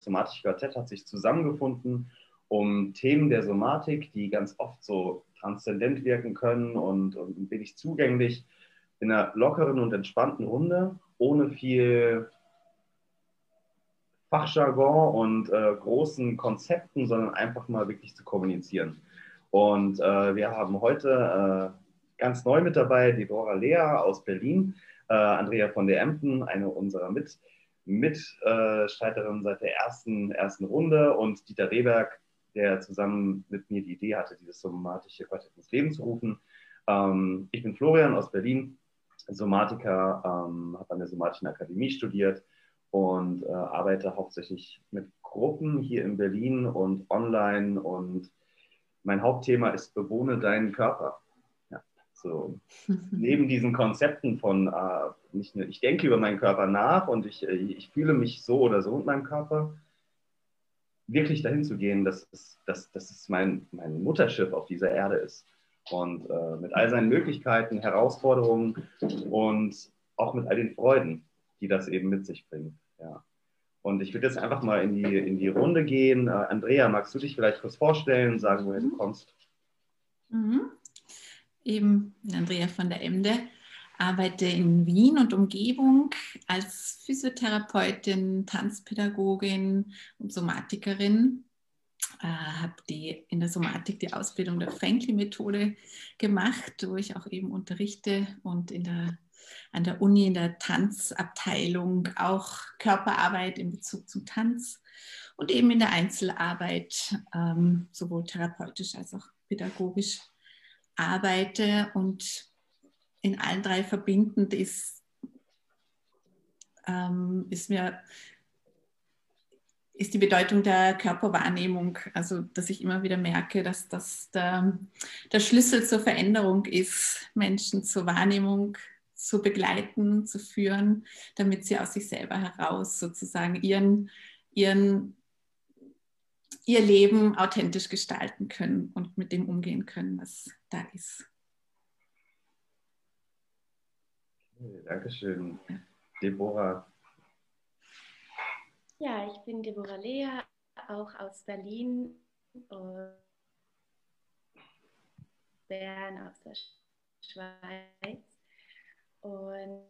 somatische Quartett hat sich zusammengefunden, um Themen der Somatik, die ganz oft so transzendent wirken können und, und ein wenig zugänglich, in einer lockeren und entspannten Runde, ohne viel Fachjargon und äh, großen Konzepten, sondern einfach mal wirklich zu kommunizieren. Und äh, wir haben heute äh, ganz neu mit dabei Deborah Lea aus Berlin, äh, Andrea von der Emden, eine unserer Mit Mitstreiterinnen seit der ersten, ersten Runde und Dieter Rehberg, der zusammen mit mir die Idee hatte, dieses somatische Quartett ins Leben zu rufen. Ähm, ich bin Florian aus Berlin, Somatiker, ähm, habe an der Somatischen Akademie studiert und äh, arbeite hauptsächlich mit Gruppen hier in Berlin und online und mein Hauptthema ist bewohne deinen Körper. Ja, so neben diesen Konzepten von äh, nicht nur, ich denke über meinen Körper nach und ich, äh, ich fühle mich so oder so mit meinem Körper, wirklich dahin zu gehen, dass es, dass, dass es mein, mein Mutterschiff auf dieser Erde ist. Und äh, mit all seinen Möglichkeiten, Herausforderungen und auch mit all den Freuden, die das eben mit sich bringt. Ja. Und ich würde jetzt einfach mal in die, in die Runde gehen. Äh, Andrea, magst du dich vielleicht kurz vorstellen und sagen, woher mhm. du kommst? Mhm. Eben Andrea von der Emde, arbeite in Wien und Umgebung als Physiotherapeutin, Tanzpädagogin und Somatikerin. Äh, habe in der Somatik die Ausbildung der Frankly-Methode gemacht, wo ich auch eben unterrichte und in der an der Uni in der Tanzabteilung auch Körperarbeit in Bezug zum Tanz und eben in der Einzelarbeit ähm, sowohl therapeutisch als auch pädagogisch arbeite und in allen drei verbindend ist, ähm, ist mir ist die Bedeutung der Körperwahrnehmung, also dass ich immer wieder merke, dass das der, der Schlüssel zur Veränderung ist, Menschen zur Wahrnehmung zu begleiten, zu führen, damit sie aus sich selber heraus sozusagen ihren, ihren, ihr Leben authentisch gestalten können und mit dem umgehen können, was da ist. Okay, Dankeschön. Deborah. Ja, ich bin Deborah Lea, auch aus Berlin und Bern aus der Schweiz. Und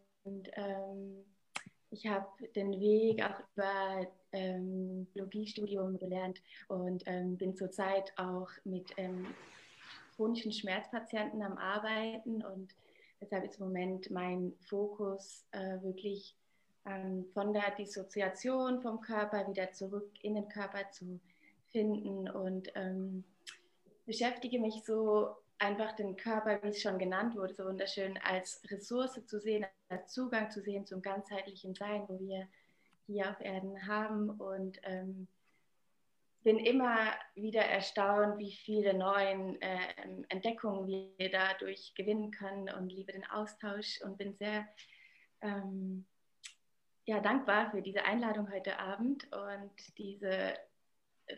ähm, ich habe den Weg auch über ähm, Biologiestudium gelernt und ähm, bin zurzeit auch mit ähm, chronischen Schmerzpatienten am Arbeiten und deshalb ist im Moment mein Fokus äh, wirklich ähm, von der Dissoziation vom Körper wieder zurück in den Körper zu finden und ähm, beschäftige mich so einfach den Körper, wie es schon genannt wurde, so wunderschön als Ressource zu sehen, als Zugang zu sehen zum ganzheitlichen Sein, wo wir hier auf Erden haben. Und ähm, bin immer wieder erstaunt, wie viele neue äh, Entdeckungen wir dadurch gewinnen können und liebe den Austausch und bin sehr ähm, ja, dankbar für diese Einladung heute Abend und diese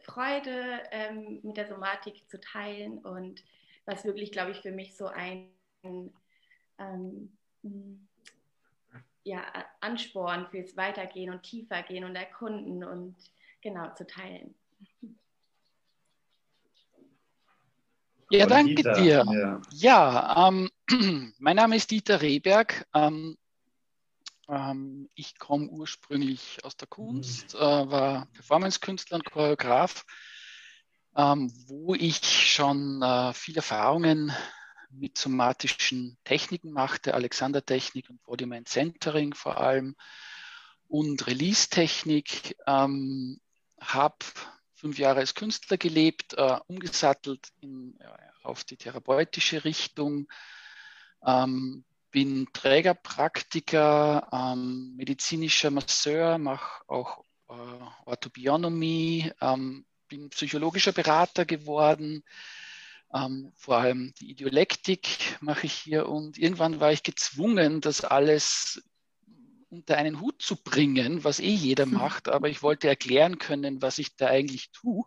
Freude ähm, mit der Somatik zu teilen und was wirklich, glaube ich, für mich so ein ähm, ja, Ansporn fürs Weitergehen und Tiefergehen und Erkunden und genau zu teilen. Ja, danke Dieter. dir. Ja, ja ähm, mein Name ist Dieter Rehberg. Ähm, ähm, ich komme ursprünglich aus der Kunst, mhm. äh, war Performance-Künstler und Choreograf ähm, wo ich schon äh, viele Erfahrungen mit somatischen Techniken machte, Alexander-Technik und Body Mind Centering vor allem und Release-Technik. Ähm, habe fünf Jahre als Künstler gelebt, äh, umgesattelt in, auf die therapeutische Richtung, ähm, bin Trägerpraktiker, ähm, medizinischer Masseur, mache auch äh, Orthobionomie, ähm, bin psychologischer Berater geworden. Ähm, vor allem die Ideolektik mache ich hier und irgendwann war ich gezwungen, das alles unter einen Hut zu bringen, was eh jeder hm. macht, aber ich wollte erklären können, was ich da eigentlich tue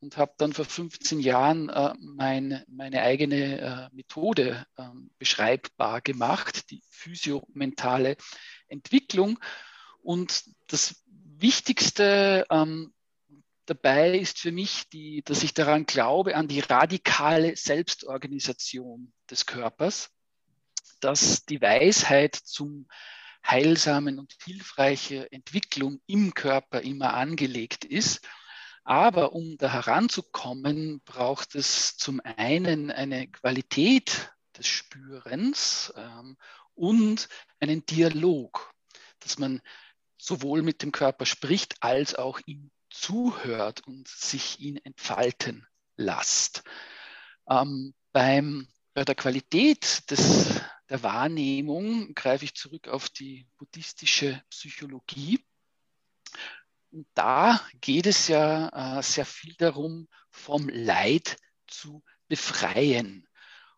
und habe dann vor 15 Jahren äh, mein, meine eigene äh, Methode äh, beschreibbar gemacht, die physiomentale Entwicklung. Und das Wichtigste ähm, dabei ist für mich, die, dass ich daran glaube, an die radikale Selbstorganisation des Körpers, dass die Weisheit zum heilsamen und hilfreiche Entwicklung im Körper immer angelegt ist. Aber um da heranzukommen, braucht es zum einen eine Qualität des Spürens ähm, und einen Dialog, dass man sowohl mit dem Körper spricht als auch ihm zuhört und sich ihn entfalten lässt. Ähm, beim, bei der Qualität des, der Wahrnehmung greife ich zurück auf die buddhistische Psychologie. Und da geht es ja äh, sehr viel darum, vom Leid zu befreien.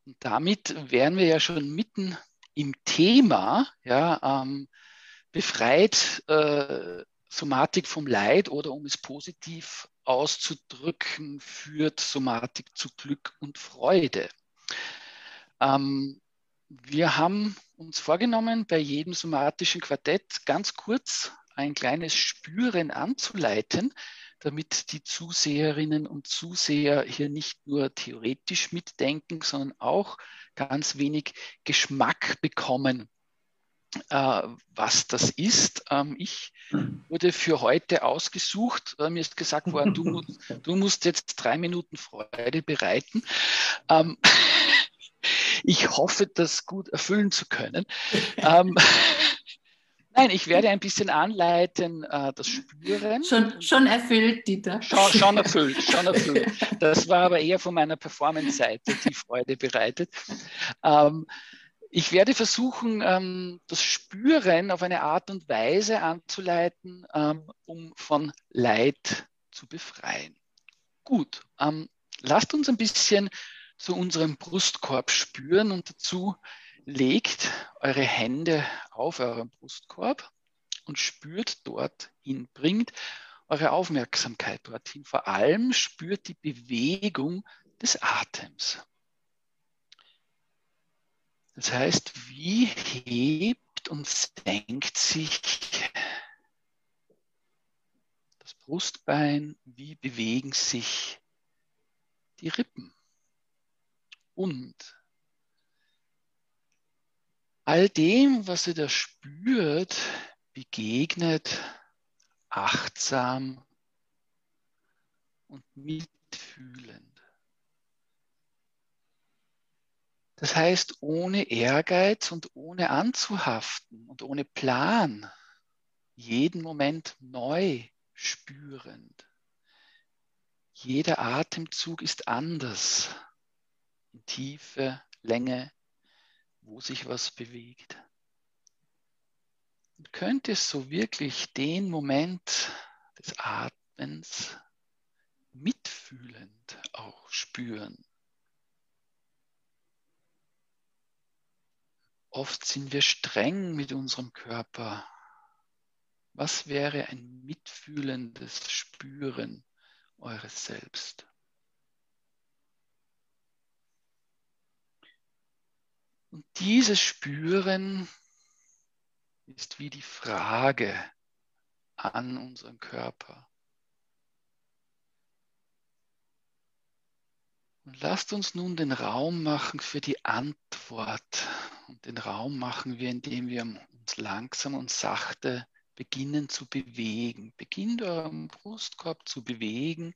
Und damit wären wir ja schon mitten im Thema, ja, ähm, befreit äh, Somatik vom Leid oder um es positiv auszudrücken, führt Somatik zu Glück und Freude. Ähm, wir haben uns vorgenommen, bei jedem somatischen Quartett ganz kurz ein kleines Spüren anzuleiten, damit die Zuseherinnen und Zuseher hier nicht nur theoretisch mitdenken, sondern auch ganz wenig Geschmack bekommen äh, was das ist. Ähm, ich wurde für heute ausgesucht. Äh, mir ist gesagt worden, du, du musst jetzt drei Minuten Freude bereiten. Ähm, ich hoffe, das gut erfüllen zu können. Ähm, Nein, ich werde ein bisschen anleiten, äh, das Spüren. Schon, schon erfüllt, Dieter. Schon, schon erfüllt, schon erfüllt. Das war aber eher von meiner Performance-Seite die Freude bereitet. Ähm, ich werde versuchen, ähm, das Spüren auf eine Art und Weise anzuleiten, ähm, um von Leid zu befreien. Gut, lasst uns ein bisschen zu unserem Brustkorb spüren und dazu legt eure Hände auf euren Brustkorb und spürt dorthin, bringt eure Aufmerksamkeit dorthin. Vor allem spürt die Bewegung des Atems. Das heißt, wie hebt und senkt sich das Brustbein, wie bewegen sich die Rippen. Und all dem, was ihr da spürt, begegnet achtsam und mitfühlend. Das heißt, ohne Ehrgeiz und ohne anzuhaften und ohne Plan, jeden Moment neu spürend. Jeder Atemzug ist anders. In Tiefe, Länge, wo sich was bewegt. Und könnt ihr so wirklich den Moment des Atmens mitfühlend auch spüren. Oft sind wir streng mit unserem Körper. Was wäre ein mitfühlendes Spüren eures Selbst? Und dieses Spüren ist wie die Frage an unseren Körper. Und lasst uns nun den Raum machen für die Antwort und den Raum machen wir, indem wir uns langsam und sachte beginnen zu bewegen. Beginnt euren Brustkorb zu bewegen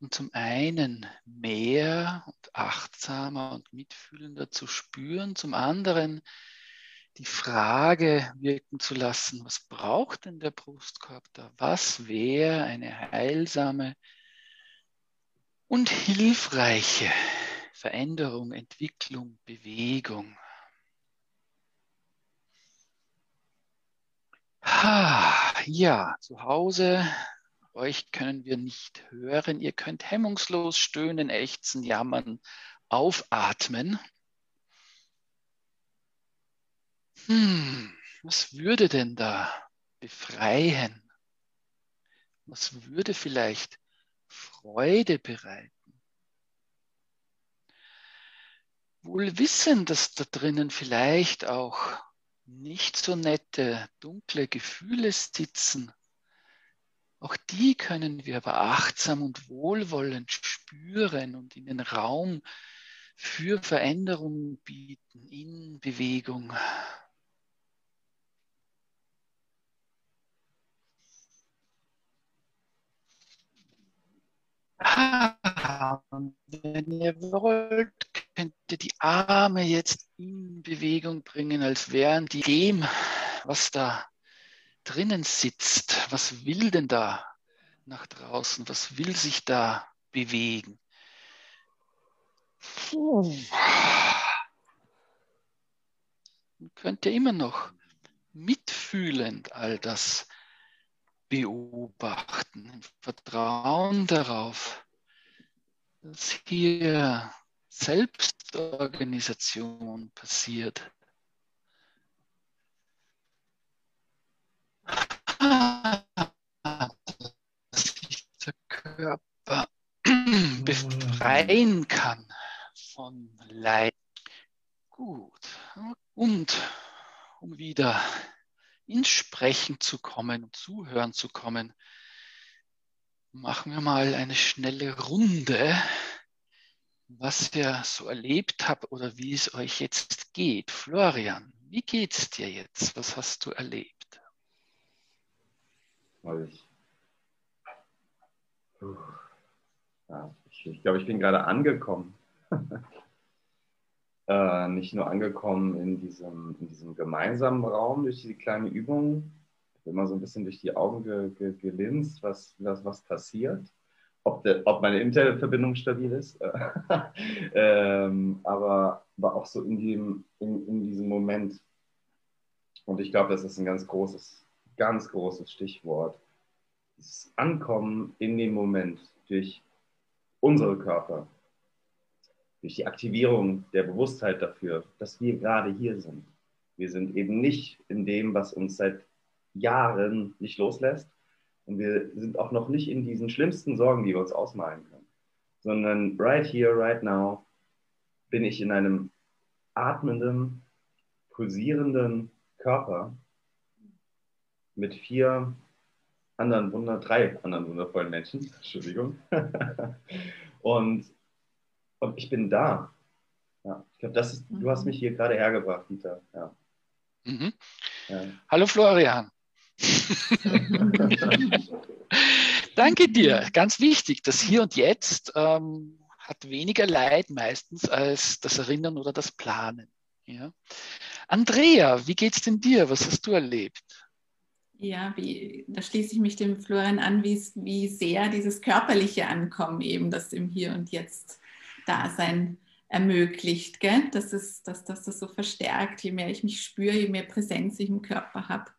und zum einen mehr und achtsamer und mitfühlender zu spüren, zum anderen die Frage wirken zu lassen, was braucht denn der Brustkorb da? Was wäre eine heilsame und hilfreiche Veränderung, Entwicklung, Bewegung? Ja, zu Hause, euch können wir nicht hören. Ihr könnt hemmungslos stöhnen, ächzen, jammern, aufatmen. Hm, was würde denn da befreien? Was würde vielleicht Freude bereiten? Wohl wissen, dass da drinnen vielleicht auch nicht so nette, dunkle Gefühle sitzen, Auch die können wir aber achtsam und wohlwollend spüren und in den Raum für Veränderungen bieten in Bewegung. Ah, wenn ihr wollt, könnt ihr die Arme jetzt in Bewegung bringen, als wären die dem, was da drinnen sitzt. Was will denn da nach draußen? Was will sich da bewegen? Und könnt ihr immer noch mitfühlend all das beobachten, im Vertrauen darauf, dass hier Selbstorganisation passiert. Körper befreien kann von Leid. Gut. Und um wieder ins Sprechen zu kommen und zuhören zu kommen, machen wir mal eine schnelle Runde, was ihr so erlebt habt oder wie es euch jetzt geht. Florian, wie geht's dir jetzt? Was hast du erlebt? Ich, ja, ich, ich glaube, ich bin gerade angekommen. äh, nicht nur angekommen in diesem, in diesem gemeinsamen Raum durch die kleine Übung, immer so ein bisschen durch die Augen ge, ge, gelinst, was, was, was passiert, ob, de, ob meine Internetverbindung stabil ist, ähm, aber, aber auch so in, dem, in, in diesem Moment. Und ich glaube, das ist ein ganz großes, ganz großes Stichwort. Das Ankommen in dem Moment durch unsere Körper, durch die Aktivierung der Bewusstheit dafür, dass wir gerade hier sind. Wir sind eben nicht in dem, was uns seit Jahren nicht loslässt. Und wir sind auch noch nicht in diesen schlimmsten Sorgen, die wir uns ausmalen können. Sondern right here, right now bin ich in einem atmenden, pulsierenden Körper mit vier anderen Wunder, drei anderen wundervollen Menschen, Entschuldigung. und und ich bin da. Ja, ich glaube, das ist, du hast mich hier gerade hergebracht, Dieter. Ja. Mhm. Ja. Hallo Florian. Danke dir. Ganz wichtig, das Hier und Jetzt ähm, hat weniger Leid meistens als das Erinnern oder das Planen. Ja. Andrea, wie geht's denn dir? Was hast du erlebt? Ja, wie, da schließe ich mich dem Florian an, wie, wie sehr dieses körperliche Ankommen eben, das im Hier und Jetzt Dasein ermöglicht, gell? Dass, es, dass, dass das so verstärkt. Je mehr ich mich spüre, je mehr Präsenz ich im Körper habe,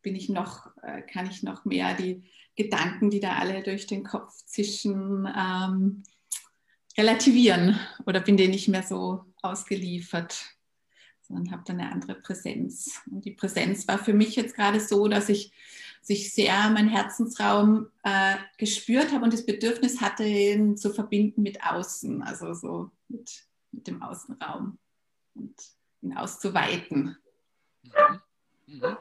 bin ich noch, äh, kann ich noch mehr die Gedanken, die da alle durch den Kopf zischen, ähm, relativieren oder bin denen nicht mehr so ausgeliefert, sondern habe dann eine andere Präsenz. Und die Präsenz war für mich jetzt gerade so, dass ich sich sehr mein Herzensraum äh, gespürt habe und das Bedürfnis hatte, ihn zu verbinden mit außen, also so mit, mit dem Außenraum und ihn auszuweiten. Mhm. Mhm.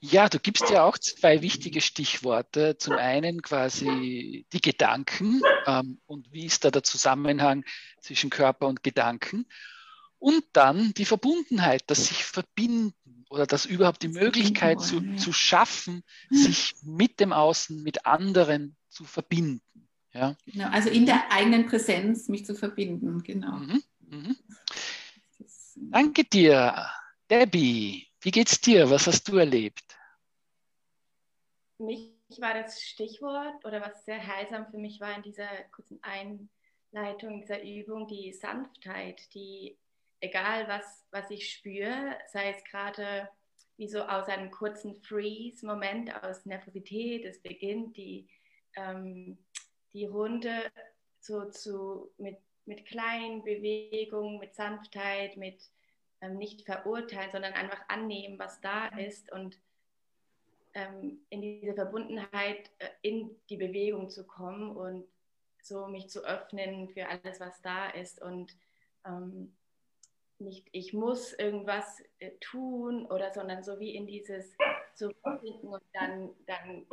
Ja, du gibst ja auch zwei wichtige Stichworte. Zum einen quasi die Gedanken ähm, und wie ist da der Zusammenhang zwischen Körper und Gedanken. Und dann die Verbundenheit, das sich verbinden oder das überhaupt die Möglichkeit zu, zu schaffen, sich mit dem Außen, mit anderen zu verbinden. Ja? Genau, also in der eigenen Präsenz mich zu verbinden, genau. Mhm, mhm. Danke dir. Debbie, wie geht's dir? Was hast du erlebt? Für mich war das Stichwort oder was sehr heilsam für mich war in dieser kurzen Einleitung dieser Übung die Sanftheit, die egal was, was ich spüre, sei es gerade wie so aus einem kurzen Freeze-Moment, aus Nervosität, es beginnt die, ähm, die Runde so zu, mit, mit kleinen Bewegungen, mit Sanftheit, mit ähm, nicht verurteilen, sondern einfach annehmen, was da ist und ähm, in diese Verbundenheit äh, in die Bewegung zu kommen und so mich zu öffnen für alles, was da ist und ähm, nicht, ich muss irgendwas äh, tun oder sondern so wie in dieses Zurückfinden und dann, dann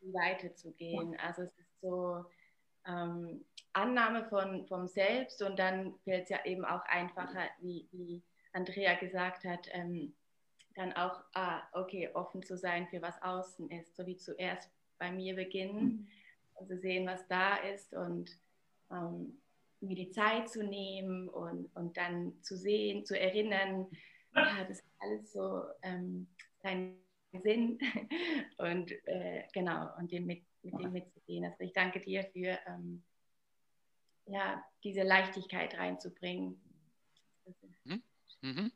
weiterzugehen. Also es ist so ähm, Annahme von, vom Selbst und dann fällt es ja eben auch einfacher, wie, wie Andrea gesagt hat, ähm, dann auch, ah, okay, offen zu sein für was außen ist, so wie zuerst bei mir beginnen zu sehen, was da ist und ähm, mir die Zeit zu nehmen und, und dann zu sehen, zu erinnern, ja, das ist alles so ähm, seinen Sinn und äh, genau, und den mit, mit dem mitzugehen. Also ich danke dir für ähm, ja, diese Leichtigkeit reinzubringen. Mhm. Mhm.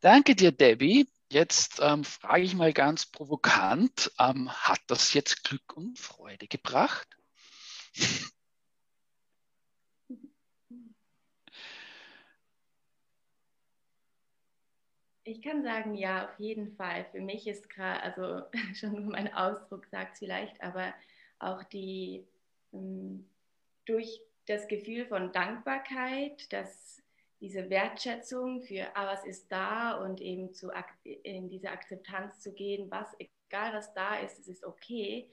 Danke dir, Debbie. Jetzt ähm, frage ich mal ganz provokant, ähm, hat das jetzt Glück und Freude gebracht? Ich kann sagen, ja, auf jeden Fall. Für mich ist gerade, also schon mein Ausdruck sagt es vielleicht, aber auch die ähm, durch das Gefühl von Dankbarkeit, dass diese Wertschätzung für, ah, was ist da und eben zu, in diese Akzeptanz zu gehen, was, egal was da ist, es ist okay.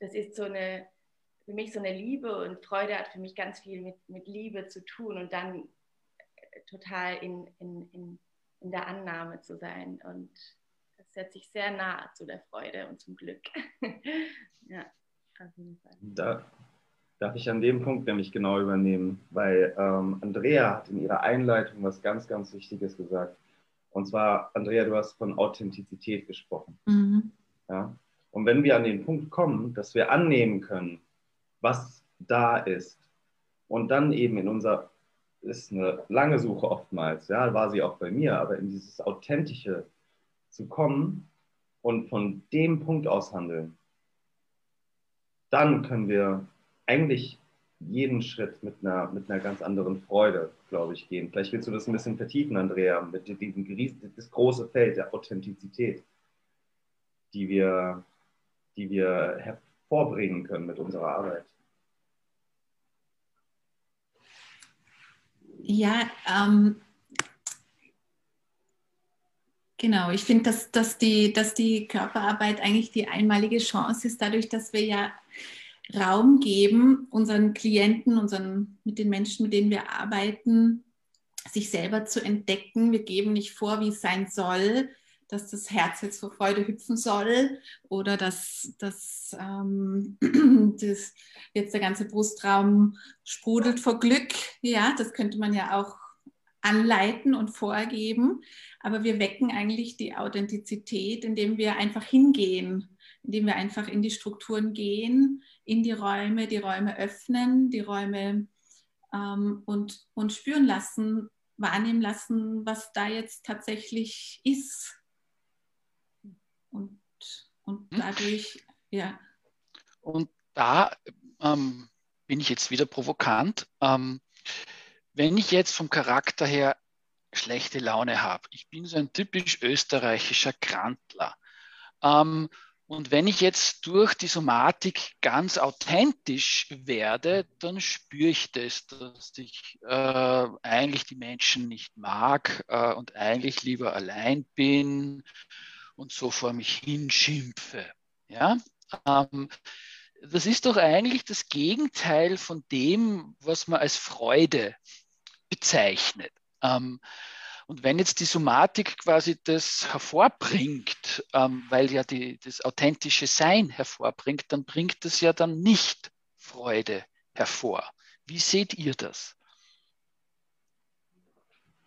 Das ist so eine, für mich so eine Liebe und Freude hat für mich ganz viel mit, mit Liebe zu tun und dann äh, total in, in, in, in der Annahme zu sein. Und das setzt sich sehr nah zu der Freude und zum Glück. ja, auf jeden Fall. Da, darf ich an dem Punkt nämlich genau übernehmen, weil ähm, Andrea hat in ihrer Einleitung was ganz, ganz Wichtiges gesagt. Und zwar, Andrea, du hast von Authentizität gesprochen. Mhm. Ja? Und wenn wir an den Punkt kommen, dass wir annehmen können, was da ist, und dann eben in unser, ist eine lange Suche oftmals, ja, war sie auch bei mir, aber in dieses Authentische zu kommen und von dem Punkt aus handeln, dann können wir eigentlich jeden Schritt mit einer, mit einer ganz anderen Freude, glaube ich, gehen. Vielleicht willst du das ein bisschen vertiefen, Andrea, mit diesem das große Feld der Authentizität, die wir, die wir hervorbringen können mit unserer Arbeit. Ja, ähm, genau. Ich finde, dass, dass, die, dass die Körperarbeit eigentlich die einmalige Chance ist, dadurch, dass wir ja Raum geben, unseren Klienten, unseren, mit den Menschen, mit denen wir arbeiten, sich selber zu entdecken. Wir geben nicht vor, wie es sein soll, dass das Herz jetzt vor Freude hüpfen soll oder dass, dass, ähm, dass jetzt der ganze Brustraum sprudelt vor Glück. Ja, das könnte man ja auch anleiten und vorgeben. Aber wir wecken eigentlich die Authentizität, indem wir einfach hingehen, indem wir einfach in die Strukturen gehen, in die Räume, die Räume öffnen, die Räume ähm, und, und spüren lassen, wahrnehmen lassen, was da jetzt tatsächlich ist. Und, und hm. dadurch, ja. Und da ähm, bin ich jetzt wieder provokant. Ähm, wenn ich jetzt vom Charakter her schlechte Laune habe, ich bin so ein typisch österreichischer Krantler. Ähm, und wenn ich jetzt durch die Somatik ganz authentisch werde, dann spüre ich das, dass ich äh, eigentlich die Menschen nicht mag äh, und eigentlich lieber allein bin und so vor mich hinschimpfe. Ja? Ähm, das ist doch eigentlich das Gegenteil von dem, was man als Freude bezeichnet. Ähm, und wenn jetzt die Somatik quasi das hervorbringt, ähm, weil ja die, das authentische Sein hervorbringt, dann bringt das ja dann nicht Freude hervor. Wie seht ihr das?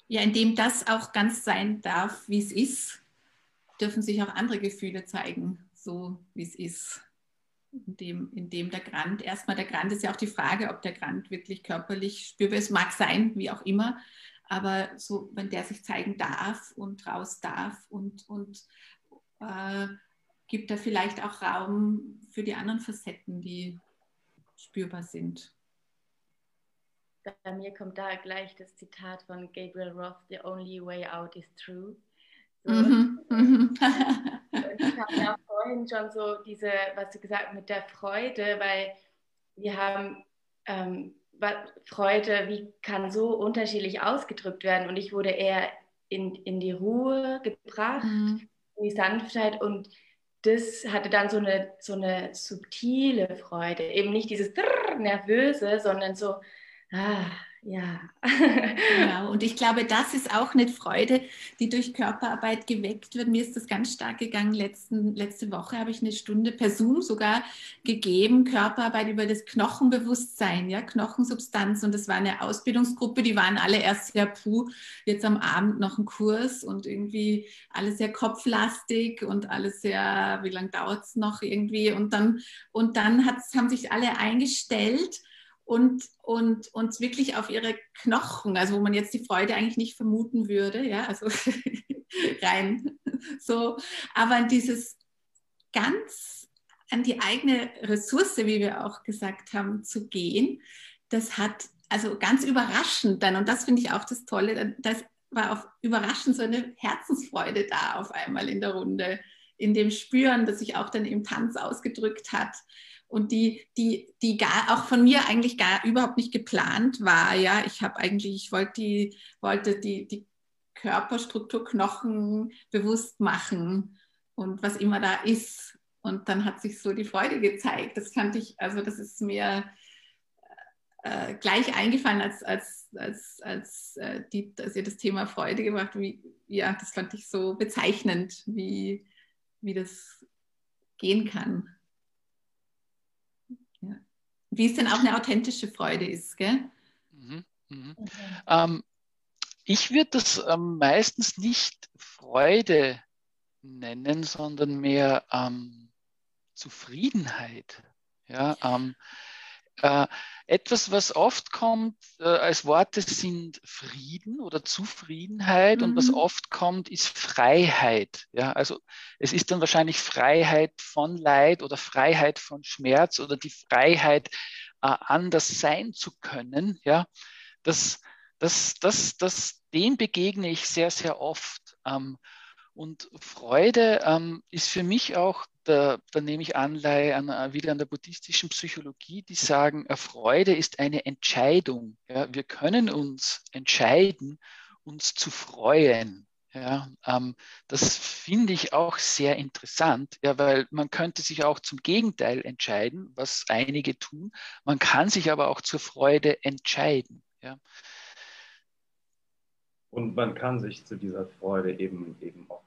Ja, indem das auch ganz sein darf, wie es ist, dürfen sich auch andere Gefühle zeigen, so wie es ist. Indem, indem der Grant, erstmal der Grant ist ja auch die Frage, ob der Grant wirklich körperlich spürbar ist, mag sein, wie auch immer, aber so, wenn der sich zeigen darf und raus darf und, und äh, gibt er vielleicht auch Raum für die anderen Facetten, die spürbar sind. Bei mir kommt da gleich das Zitat von Gabriel Roth, The only way out is true. Mhm. mhm. ich habe ja vorhin schon so diese, was du gesagt hast, mit der Freude, weil wir haben ähm, Freude, wie kann so unterschiedlich ausgedrückt werden? Und ich wurde eher in, in die Ruhe gebracht, mhm. in die Sanftheit und das hatte dann so eine, so eine subtile Freude. Eben nicht dieses Nervöse, sondern so, ah, ja. genau. Und ich glaube, das ist auch eine Freude, die durch Körperarbeit geweckt wird. Mir ist das ganz stark gegangen. Letzten, letzte Woche habe ich eine Stunde per Zoom sogar gegeben, Körperarbeit über das Knochenbewusstsein, ja, Knochensubstanz. Und das war eine Ausbildungsgruppe, die waren alle erst sehr puh, jetzt am Abend noch ein Kurs und irgendwie alles sehr kopflastig und alles sehr, wie lange dauert es noch irgendwie? Und dann, und dann haben sich alle eingestellt und, und uns wirklich auf ihre Knochen, also wo man jetzt die Freude eigentlich nicht vermuten würde, ja, also rein so, aber an dieses ganz, an die eigene Ressource, wie wir auch gesagt haben, zu gehen, das hat also ganz überraschend dann, und das finde ich auch das Tolle, das war auch überraschend so eine Herzensfreude da auf einmal in der Runde, in dem Spüren, das sich auch dann im Tanz ausgedrückt hat und die, die, die gar auch von mir eigentlich gar überhaupt nicht geplant war. Ja, ich habe eigentlich, ich wollte die, wollte die, die Körperstruktur, Knochen bewusst machen und was immer da ist. Und dann hat sich so die Freude gezeigt. Das fand ich, also das ist mir äh, gleich eingefallen, als, als, als, als, äh, die, als ihr das Thema Freude gemacht wie Ja, das fand ich so bezeichnend, wie, wie das gehen kann wie es denn auch eine authentische Freude ist, gell? Mhm, mhm. Okay. Ähm, ich würde das ähm, meistens nicht Freude nennen, sondern mehr ähm, Zufriedenheit. Ja, ähm, äh, etwas, was oft kommt äh, als Worte, sind Frieden oder Zufriedenheit. Mhm. Und was mhm. oft kommt, ist Freiheit. Ja, also es ist dann wahrscheinlich Freiheit von Leid oder Freiheit von Schmerz oder die Freiheit, äh, anders sein zu können. Ja, das, das, das, das, dem begegne ich sehr, sehr oft. Ähm, und Freude ähm, ist für mich auch, da, da nehme ich Anleihe an, äh, wieder an der buddhistischen Psychologie, die sagen, äh, Freude ist eine Entscheidung. Ja? Wir können uns entscheiden, uns zu freuen. Ja, ähm, das finde ich auch sehr interessant, ja, weil man könnte sich auch zum Gegenteil entscheiden, was einige tun. Man kann sich aber auch zur Freude entscheiden. Ja. Und man kann sich zu dieser Freude eben, eben auch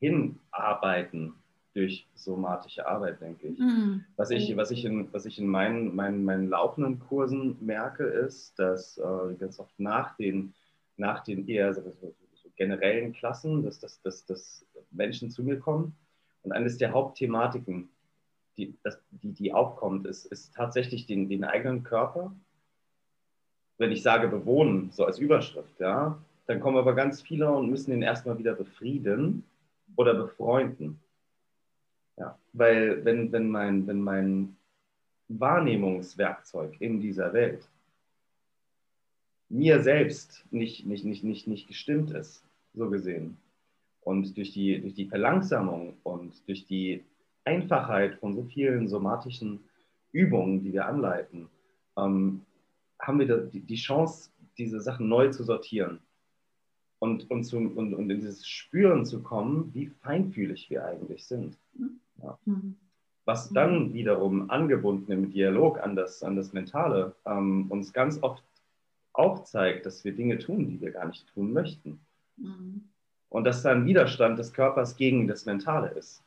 hinarbeiten durch somatische Arbeit, denke ich. Mhm. Was ich, was ich in, was ich in meinen, meinen, meinen laufenden Kursen merke, ist, dass äh, ganz oft nach den, nach den eher so, so, so generellen Klassen, dass, dass, dass, dass Menschen zu mir kommen. Und eines der Hauptthematiken, die, das, die, die aufkommt, ist, ist tatsächlich den, den eigenen Körper. Wenn ich sage bewohnen, so als Überschrift, ja, dann kommen aber ganz viele und müssen den erstmal wieder befrieden oder befreunden. Ja, weil wenn, wenn, mein, wenn mein Wahrnehmungswerkzeug in dieser Welt mir selbst nicht, nicht, nicht, nicht, nicht gestimmt ist, so gesehen, und durch die, durch die Verlangsamung und durch die Einfachheit von so vielen somatischen Übungen, die wir anleiten, ähm, haben wir die, die Chance, diese Sachen neu zu sortieren und, und, zu, und, und in dieses Spüren zu kommen, wie feinfühlig wir eigentlich sind. Ja. Mhm. Was dann wiederum angebunden im Dialog an das, an das Mentale ähm, uns ganz oft auch zeigt, dass wir Dinge tun, die wir gar nicht tun möchten. Mhm. Und dass da ein Widerstand des Körpers gegen das Mentale ist.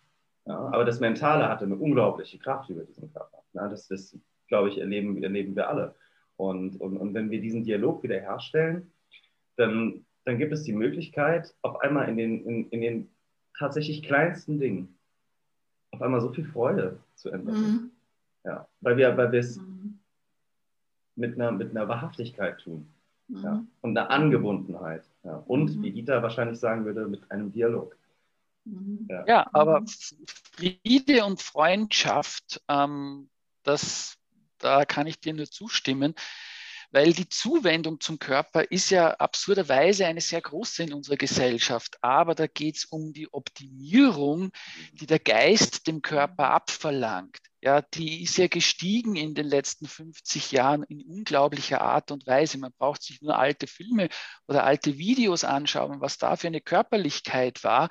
Ja, aber das Mentale hatte eine unglaubliche Kraft über diesen Körper. Ja, das, das glaube ich, erleben, erleben wir alle. Und, und, und wenn wir diesen Dialog wieder herstellen, dann dann gibt es die Möglichkeit, auf einmal in den, in, in den tatsächlich kleinsten Dingen auf einmal so viel Freude zu entwickeln. Mhm. Ja, weil wir, weil es mhm. mit, einer, mit einer Wahrhaftigkeit tun. Mhm. Ja, und einer Angebundenheit. Ja. Und, mhm. wie Gita wahrscheinlich sagen würde, mit einem Dialog. Mhm. Ja. ja. aber Friede und Freundschaft, ähm, das, da kann ich dir nur zustimmen weil die Zuwendung zum Körper ist ja absurderweise eine sehr große in unserer Gesellschaft. Aber da geht es um die Optimierung, die der Geist dem Körper abverlangt. Ja, die ist ja gestiegen in den letzten 50 Jahren in unglaublicher Art und Weise. Man braucht sich nur alte Filme oder alte Videos anschauen, was da für eine Körperlichkeit war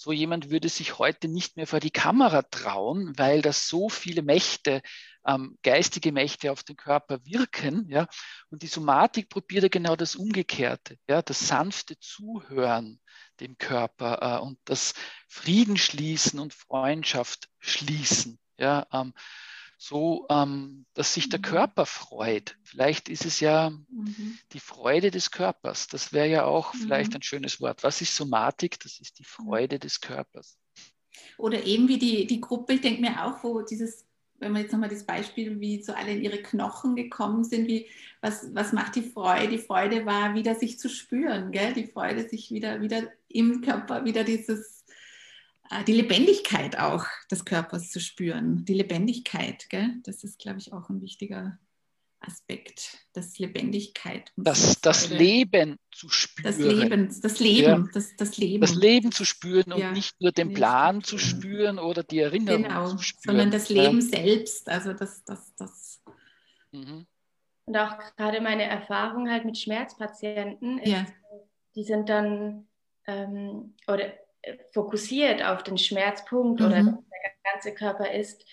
so jemand würde sich heute nicht mehr vor die Kamera trauen, weil das so viele Mächte, ähm, geistige Mächte auf den Körper wirken. Ja? Und die Somatik probiert ja genau das Umgekehrte, ja? das sanfte Zuhören dem Körper äh, und das Frieden schließen und Freundschaft schließen. Ja? Ähm, so, ähm, dass sich der mhm. Körper freut. Vielleicht ist es ja mhm. die Freude des Körpers. Das wäre ja auch mhm. vielleicht ein schönes Wort. Was ist Somatik? Das ist die Freude des Körpers. Oder eben wie die, die Gruppe, ich denke mir auch, wo dieses, wenn wir jetzt nochmal das Beispiel, wie so alle in ihre Knochen gekommen sind, wie, was, was macht die Freude? Die Freude war, wieder sich zu spüren, gell? die Freude, sich wieder, wieder im Körper, wieder dieses die Lebendigkeit auch des Körpers zu spüren. Die Lebendigkeit, gell? das ist, glaube ich, auch ein wichtiger Aspekt, das Lebendigkeit. Das, das Leben zu spüren. Das Leben, das Leben, ja. das, das Leben. Das Leben zu spüren und ja. nicht nur den Plan zu spüren oder die Erinnerung genau, zu spüren. Sondern das Leben ja. selbst, also das, das, das. Mhm. Und auch gerade meine Erfahrung halt mit Schmerzpatienten ist, die sind dann ähm, oder fokussiert auf den Schmerzpunkt mhm. oder der ganze Körper ist,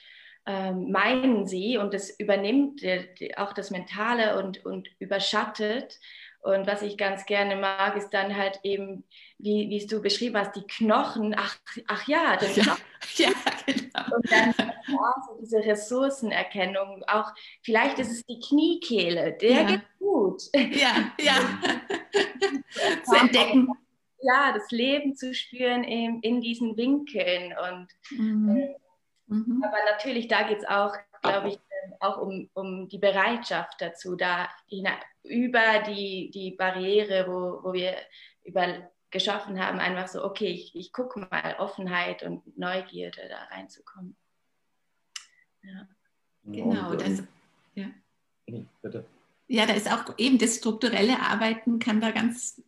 ähm, meinen sie und das übernimmt die, die, auch das Mentale und, und überschattet. Und was ich ganz gerne mag, ist dann halt eben, wie, wie du beschrieben hast, die Knochen. Ach, ach ja, das ja, ja, genau. Und dann also diese Ressourcenerkennung. Auch vielleicht ist es die Kniekehle, der ja. geht gut. Ja, ja. Zu entdecken ja, das Leben zu spüren in, in diesen Winkeln. Und, mhm. Äh, mhm. Aber natürlich, da geht es auch, glaube ich, ähm, auch um, um die Bereitschaft dazu, da über die, die Barriere, wo, wo wir über geschaffen haben, einfach so, okay, ich, ich gucke mal Offenheit und Neugierde da reinzukommen. Ja. Genau, und, das, ja. Bitte. Ja, da ist auch eben das strukturelle Arbeiten kann da ganz,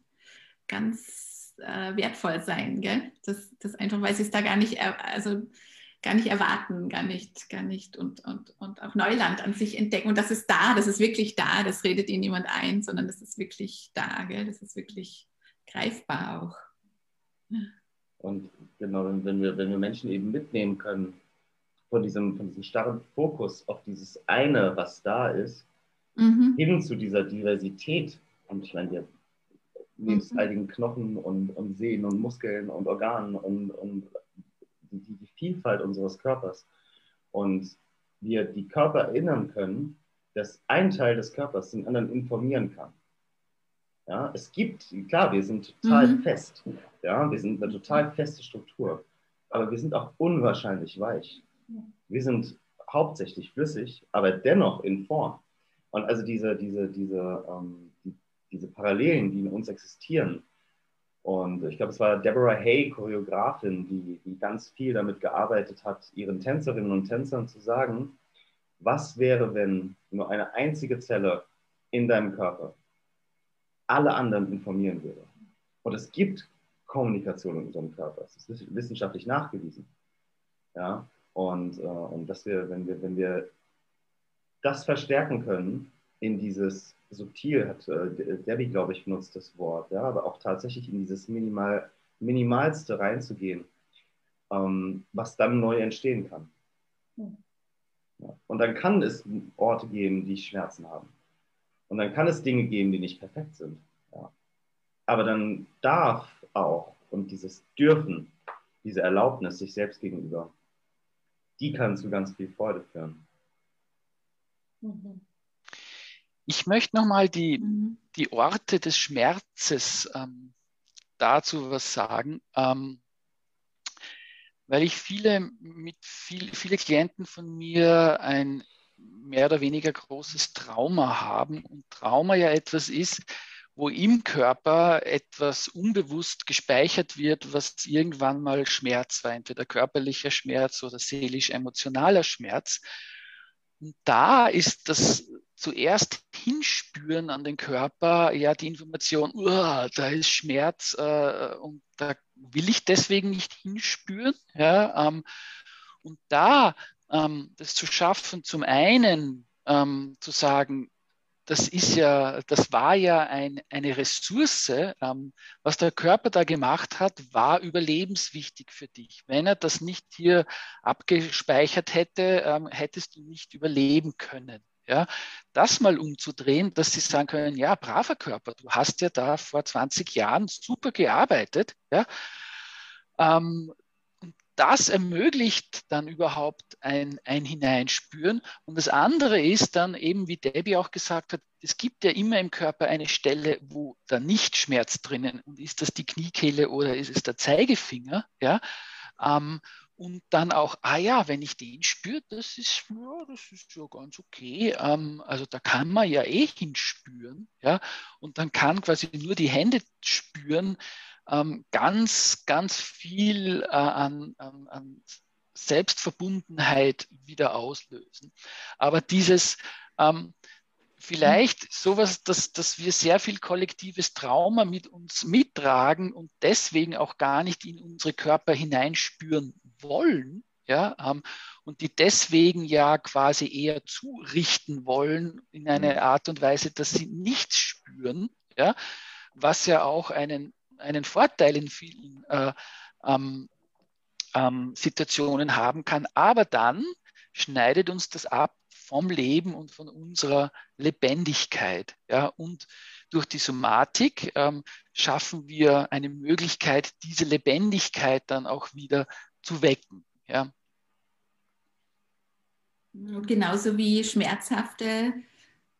ganz äh, wertvoll sein, gell? Das, das einfach, weil sie es da gar nicht, also gar nicht erwarten, gar nicht, gar nicht und, und, und auch Neuland an sich entdecken. Und das ist da, das ist wirklich da, das redet ihnen niemand ein, sondern das ist wirklich da, gell? Das ist wirklich greifbar auch. Und genau, wenn wir, wenn wir Menschen eben mitnehmen können von diesem, von diesem starren Fokus auf dieses eine, was da ist, mhm. hin zu dieser Diversität. Und ich meine, wir lebensaltigen mhm. Knochen und, und Sehnen und Muskeln und Organen und, und die, die Vielfalt unseres Körpers. Und wir die Körper erinnern können, dass ein Teil des Körpers den anderen informieren kann. Ja, es gibt, klar, wir sind total mhm. fest. Ja, wir sind eine total feste Struktur. Aber wir sind auch unwahrscheinlich weich. Wir sind hauptsächlich flüssig, aber dennoch in Form. Und also diese, diese, diese, ähm, diese Parallelen, die in uns existieren. Und ich glaube, es war Deborah Hay, Choreografin, die, die ganz viel damit gearbeitet hat, ihren Tänzerinnen und Tänzern zu sagen, was wäre, wenn nur eine einzige Zelle in deinem Körper alle anderen informieren würde. Und es gibt Kommunikation in unserem Körper. Es ist wissenschaftlich nachgewiesen. Ja? Und, äh, und dass wir, wenn wir, wenn wir das verstärken können in dieses subtil hat äh, Debbie, glaube ich, benutzt das Wort, ja, aber auch tatsächlich in dieses Minimal, Minimalste reinzugehen, ähm, was dann neu entstehen kann. Hm. Ja. Und dann kann es Orte geben, die Schmerzen haben. Und dann kann es Dinge geben, die nicht perfekt sind. Ja. Aber dann darf auch und dieses Dürfen, diese Erlaubnis sich selbst gegenüber, die kann zu ganz viel Freude führen. Mhm. Ich möchte nochmal die, mhm. die Orte des Schmerzes ähm, dazu was sagen, ähm, weil ich viele, mit viel, viele Klienten von mir ein mehr oder weniger großes Trauma haben und Trauma ja etwas ist, wo im Körper etwas unbewusst gespeichert wird, was irgendwann mal Schmerz war, entweder körperlicher Schmerz oder seelisch-emotionaler Schmerz. Und da ist das zuerst hinspüren an den Körper, ja, die Information, da ist Schmerz äh, und da will ich deswegen nicht hinspüren. Ja, ähm, und da ähm, das zu schaffen, zum einen ähm, zu sagen, das ist ja, das war ja ein, eine Ressource. Ähm, was der Körper da gemacht hat, war überlebenswichtig für dich. Wenn er das nicht hier abgespeichert hätte, ähm, hättest du nicht überleben können. Ja, das mal umzudrehen, dass sie sagen können, ja, braver Körper, du hast ja da vor 20 Jahren super gearbeitet, ja, ähm, das ermöglicht dann überhaupt ein, ein Hineinspüren. Und das andere ist dann eben, wie Debbie auch gesagt hat, es gibt ja immer im Körper eine Stelle, wo da nicht Schmerz drinnen und ist das die Kniekehle oder ist es der Zeigefinger, ja. Ähm, und dann auch, ah ja, wenn ich den spüre, das ist, ja, das ist ja ganz okay. Ähm, also da kann man ja eh hinspüren, ja. Und dann kann quasi nur die Hände spüren, ähm, ganz, ganz viel äh, an, an, an, Selbstverbundenheit wieder auslösen. Aber dieses ähm, vielleicht sowas, dass, dass wir sehr viel kollektives Trauma mit uns mittragen und deswegen auch gar nicht in unsere Körper hineinspüren wollen, ja, ähm, und die deswegen ja quasi eher zurichten wollen in eine mhm. Art und Weise, dass sie nichts spüren, ja, was ja auch einen einen Vorteil in vielen äh, ähm, ähm, Situationen haben kann. Aber dann schneidet uns das ab vom Leben und von unserer Lebendigkeit. Ja? Und durch die Somatik ähm, schaffen wir eine Möglichkeit, diese Lebendigkeit dann auch wieder zu wecken. Ja? Genauso wie schmerzhafte,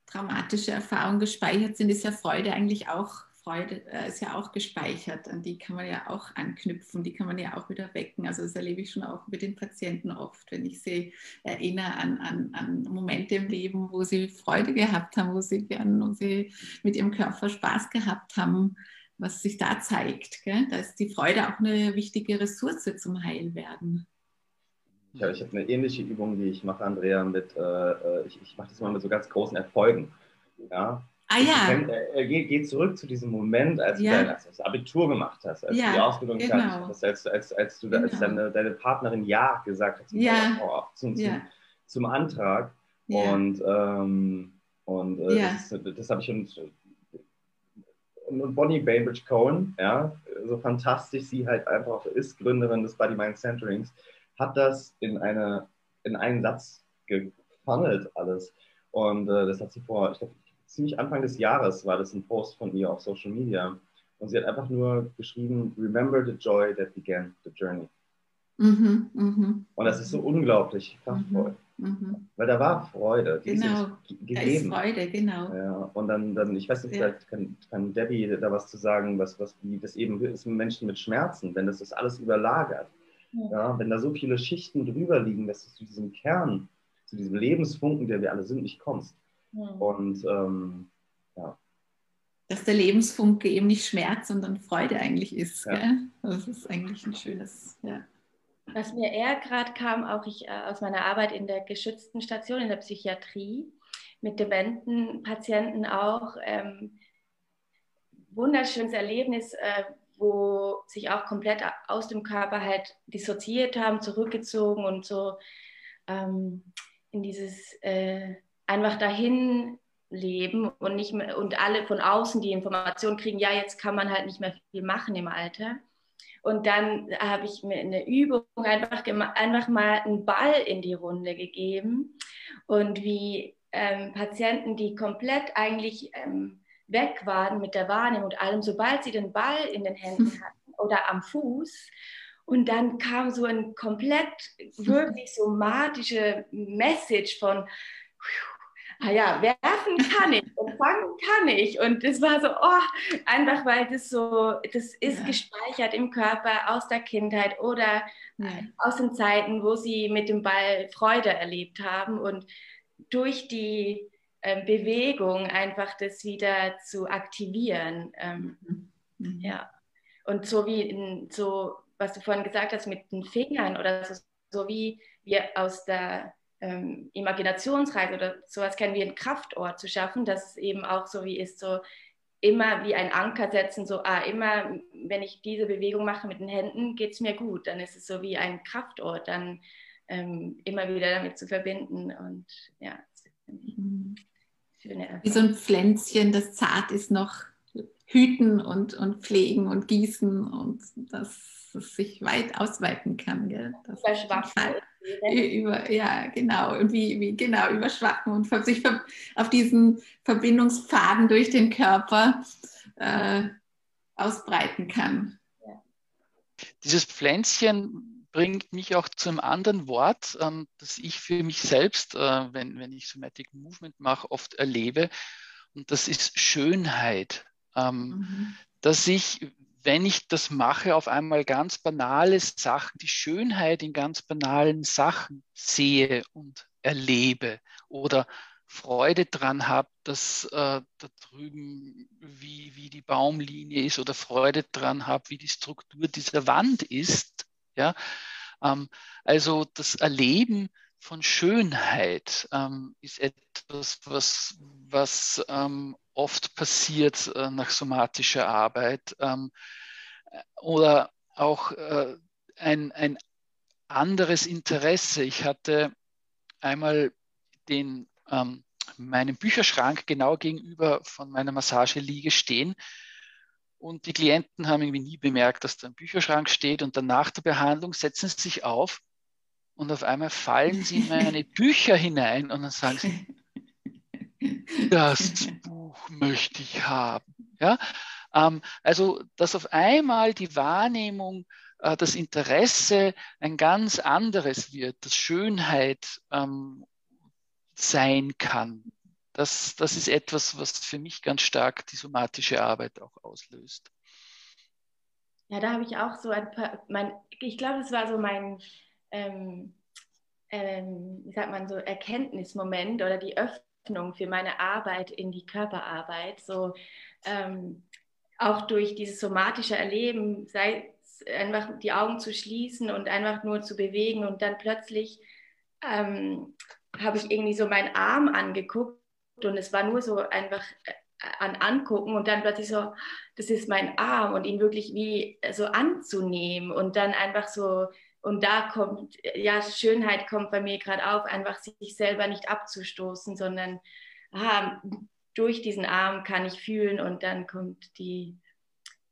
traumatische Erfahrungen gespeichert sind, ist ja Freude eigentlich auch Freude äh, ist ja auch gespeichert, an die kann man ja auch anknüpfen, die kann man ja auch wieder wecken. Also das erlebe ich schon auch mit den Patienten oft, wenn ich sie erinnere an, an, an Momente im Leben, wo sie Freude gehabt haben, wo sie gern, wo sie mit ihrem Körper Spaß gehabt haben, was sich da zeigt. Gell? Da ist die Freude auch eine wichtige Ressource zum Heilwerden. Ja, ich habe eine ähnliche Übung, die ich mache, Andrea, mit, äh, äh ich, ich mache das mal mit so ganz großen Erfolgen. Ja, Ah ja. Äh, geh, geh, zurück zu diesem Moment, als ja. du das Abitur gemacht hast, als ja, du die Ausbildung genau. fertig hast, als, als, als, du, genau. als deine, deine, Partnerin Ja gesagt hat zum, ja. zum, zum, zum, Antrag. Und, ähm, und äh, das, das habe ich schon. Und Bonnie Bainbridge Cohen, ja, so fantastisch sie halt einfach ist, Gründerin des Body Mind Centerings, hat das in, eine, in einen Satz gefunnelt alles. Und äh, das hat sie vor, ich glaube, ziemlich Anfang des Jahres war das ein Post von ihr auf Social Media. Und sie hat einfach nur geschrieben, Remember the joy that began the journey. Mhm, mh. Und das ist so unglaublich kraftvoll. Mhm, mh. Weil da war Freude. Die genau, ist da ist Freude, genau. Ja, und dann, dann, ich weiß nicht, ja. vielleicht kann, kann Debbie da was zu sagen, was, was wie das eben ist mit Menschen mit Schmerzen, wenn das das alles überlagert. Ja. ja. wenn da so viele Schichten drüber liegen, dass du zu diesem Kern, zu diesem Lebensfunken, der wir alle sind, nicht kommst. Mhm. Und ähm, ja. Dass der Lebensfunke eben nicht Schmerz, sondern Freude eigentlich ist. Ja. Das ist eigentlich ein schönes, ja. Was mir eher gerade kam, auch ich äh, aus meiner Arbeit in der geschützten Station in der Psychiatrie, mit dementen Patienten auch, ähm, wunderschönes Erlebnis, äh, wo sich auch komplett aus dem Körper halt dissoziiert haben, zurückgezogen und so ähm, in dieses äh, einfach dahin leben und nicht mehr, und alle von außen die Information kriegen, ja, jetzt kann man halt nicht mehr viel machen im Alter. Und dann habe ich mir eine Übung einfach, einfach mal einen Ball in die Runde gegeben und wie ähm, Patienten, die komplett eigentlich ähm, weg waren mit der Wahrnehmung und allem, sobald sie den Ball in den Händen hatten oder am Fuß, und dann kam so ein komplett wirklich somatische Message von, ah ja, werfen kann ich und fangen kann ich. Und das war so, oh, einfach weil das so, das ist ja. gespeichert im Körper aus der Kindheit oder ja. aus den Zeiten, wo sie mit dem Ball Freude erlebt haben. Und durch die äh, Bewegung einfach das wieder zu aktivieren. Ähm, mhm. Ja. Und so wie in, so, was du vorhin gesagt hast, mit den Fingern oder so, so wie wir aus der ähm, Imaginationsreise oder sowas kennen, wie ein Kraftort zu schaffen, dass es eben auch so wie ist, so immer wie ein Anker setzen, so, ah, immer, wenn ich diese Bewegung mache mit den Händen, geht es mir gut. Dann ist es so wie ein Kraftort, dann ähm, immer wieder damit zu verbinden. Und ja, mhm. wie so ein Pflänzchen, das zart ist, noch hüten und, und pflegen und gießen und dass es sich weit ausweiten kann. Gell? Das über, ja, genau. Und wie, wie genau überschwachen und sich auf diesen Verbindungspfaden durch den Körper äh, ausbreiten kann. Dieses Pflänzchen bringt mich auch zu einem anderen Wort, ähm, das ich für mich selbst, äh, wenn, wenn ich Somatic Movement mache, oft erlebe. Und das ist Schönheit. Ähm, mhm. Dass ich, wenn ich das mache, auf einmal ganz banale Sachen, die Schönheit in ganz banalen Sachen sehe und erlebe oder Freude dran habe, dass äh, da drüben wie, wie die Baumlinie ist oder Freude dran habe, wie die Struktur dieser Wand ist. Ja? Ähm, also das Erleben von Schönheit ähm, ist etwas, was, was ähm, oft passiert äh, nach somatischer Arbeit. Ähm, oder auch äh, ein, ein anderes Interesse. Ich hatte einmal den ähm, meinen Bücherschrank genau gegenüber von meiner Massageliege stehen. Und die Klienten haben irgendwie nie bemerkt, dass da ein Bücherschrank steht. Und dann nach der Behandlung setzen sie sich auf und auf einmal fallen sie in meine Bücher hinein und dann sagen sie, das möchte ich haben. Ja? Ähm, also, dass auf einmal die Wahrnehmung, äh, das Interesse ein ganz anderes wird, dass Schönheit ähm, sein kann. Das, das ist etwas, was für mich ganz stark die somatische Arbeit auch auslöst. Ja, da habe ich auch so ein paar, mein, ich glaube, es war so mein, ähm, ähm, wie sagt man so, Erkenntnismoment oder die Öffnung für meine Arbeit in die Körperarbeit. So ähm, auch durch dieses somatische Erleben, sei einfach die Augen zu schließen und einfach nur zu bewegen und dann plötzlich ähm, habe ich irgendwie so meinen Arm angeguckt und es war nur so einfach äh, an Angucken und dann plötzlich so, das ist mein Arm und ihn wirklich wie so anzunehmen und dann einfach so, und da kommt, ja, Schönheit kommt bei mir gerade auf, einfach sich selber nicht abzustoßen, sondern aha, durch diesen Arm kann ich fühlen und dann kommt die,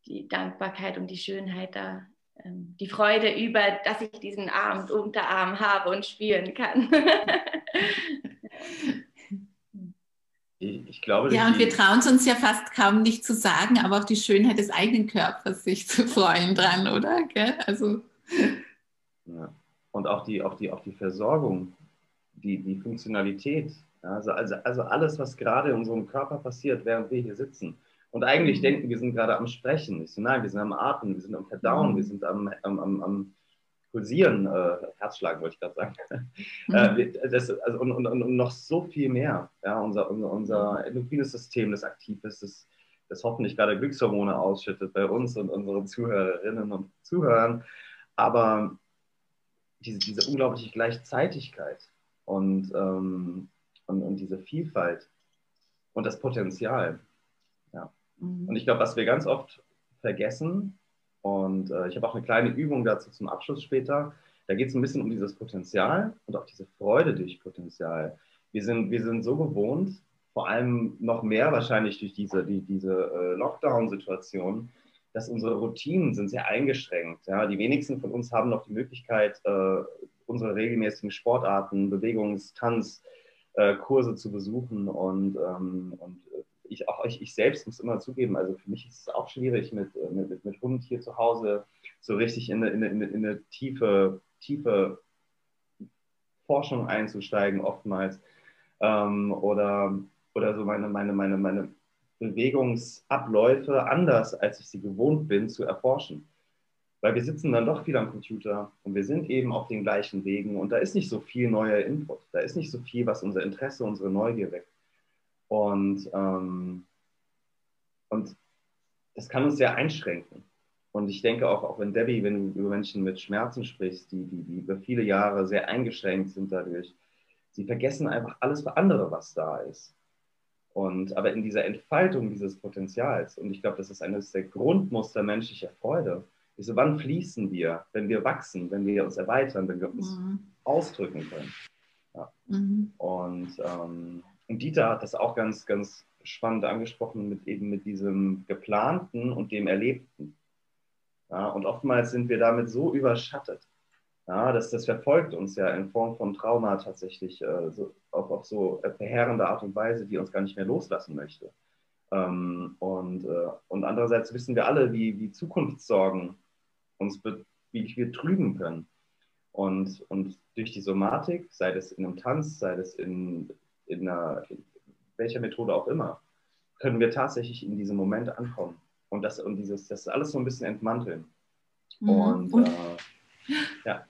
die Dankbarkeit und die Schönheit da ähm, die Freude über, dass ich diesen Arm und Unterarm habe und spüren kann. ich glaube, ja, und wir trauen es uns ja fast kaum nicht zu sagen, aber auch die Schönheit des eigenen Körpers, sich zu freuen dran, oder? Also. Ja. Und auch die, auch, die, auch die Versorgung, die, die Funktionalität. Also, also, also alles, was gerade in unserem Körper passiert, während wir hier sitzen und eigentlich mhm. denken, wir sind gerade am Sprechen. Ich so, nein, wir sind am Atmen, wir sind am Verdauen, mhm. wir sind am, am, am, am Pulsieren, äh, Herzschlagen wollte ich gerade sagen. Mhm. Äh, das, also, und, und, und, noch so viel mehr. Ja, unser, unser, unser endokrines System, das aktiv ist, das, das hoffentlich gerade Glückshormone ausschüttet bei uns und unseren Zuhörerinnen und Zuhörern. Aber diese, diese unglaubliche Gleichzeitigkeit und, ähm, und, und diese Vielfalt und das Potenzial, Mhm. Und ich glaube, was wir ganz oft vergessen, und äh, ich habe auch eine kleine Übung dazu zum Abschluss später, da geht es ein bisschen um dieses Potenzial und auch diese Freude durch Potenzial. Wir sind, wir sind so gewohnt, vor allem noch mehr wahrscheinlich durch diese, die, diese äh, Lockdown-Situation, dass unsere Routinen sind sehr eingeschränkt. Ja? Die wenigsten von uns haben noch die Möglichkeit, äh, unsere regelmäßigen Sportarten, Bewegungs-, Tanz, äh, Kurse zu besuchen und, ähm, und ich auch ich, ich selbst muss immer zugeben, also für mich ist es auch schwierig, mit, äh, mit, mit Hund hier zu Hause so richtig in eine, in eine, in eine tiefe, tiefe Forschung einzusteigen, oftmals. Ähm, oder, oder so meine, meine, meine, meine Bewegungsabläufe anders, als ich sie gewohnt bin, zu erforschen. Weil wir sitzen dann doch viel am Computer und wir sind eben auf den gleichen Wegen und da ist nicht so viel neuer Input, da ist nicht so viel, was unser Interesse, unsere Neugier weckt. Und, ähm, und das kann uns sehr einschränken. Und ich denke auch, auch wenn Debbie, wenn du über Menschen mit Schmerzen sprichst, die, die, die über viele Jahre sehr eingeschränkt sind dadurch, sie vergessen einfach alles für andere, was da ist. Und aber in dieser Entfaltung dieses Potenzials, und ich glaube, das ist eines der Grundmuster menschlicher Freude, ist so, wann fließen wir, wenn wir wachsen, wenn wir uns erweitern, wenn wir uns mhm. ausdrücken können. Ja. Mhm. Und, ähm, und Dieter hat das auch ganz, ganz spannend angesprochen mit eben mit diesem Geplanten und dem Erlebten. Ja, und oftmals sind wir damit so überschattet. Ja, das, das verfolgt uns ja in Form von Trauma tatsächlich äh, so, auf, auf so verheerende Art und Weise, die uns gar nicht mehr loslassen möchte. Ähm, und, äh, und andererseits wissen wir alle, wie, wie Zukunftssorgen uns wie wir trüben können. Und, und durch die Somatik, sei es in einem Tanz, sei es in, in, einer, in welcher Methode auch immer, können wir tatsächlich in diesem Moment ankommen und das, und dieses, das alles so ein bisschen entmanteln. Mhm. Und, und äh, ja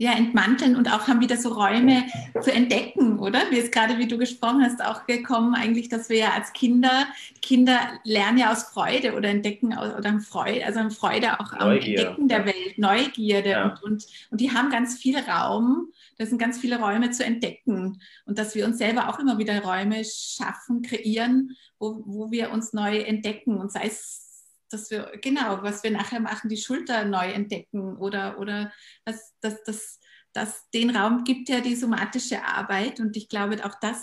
ja, entmanteln und auch haben wieder so Räume zu entdecken, oder? Wie es gerade, wie du gesprochen hast, auch gekommen, eigentlich, dass wir ja als Kinder, Kinder lernen ja aus Freude oder entdecken oder haben Freude, also haben Freude auch am Neugier. Entdecken der Welt, Neugierde ja. und, und, und die haben ganz viel Raum, das sind ganz viele Räume zu entdecken und dass wir uns selber auch immer wieder Räume schaffen, kreieren, wo, wo wir uns neu entdecken und sei es dass wir, genau, was wir nachher machen, die Schulter neu entdecken oder, oder was, das, das, das, den Raum gibt ja die somatische Arbeit und ich glaube, auch das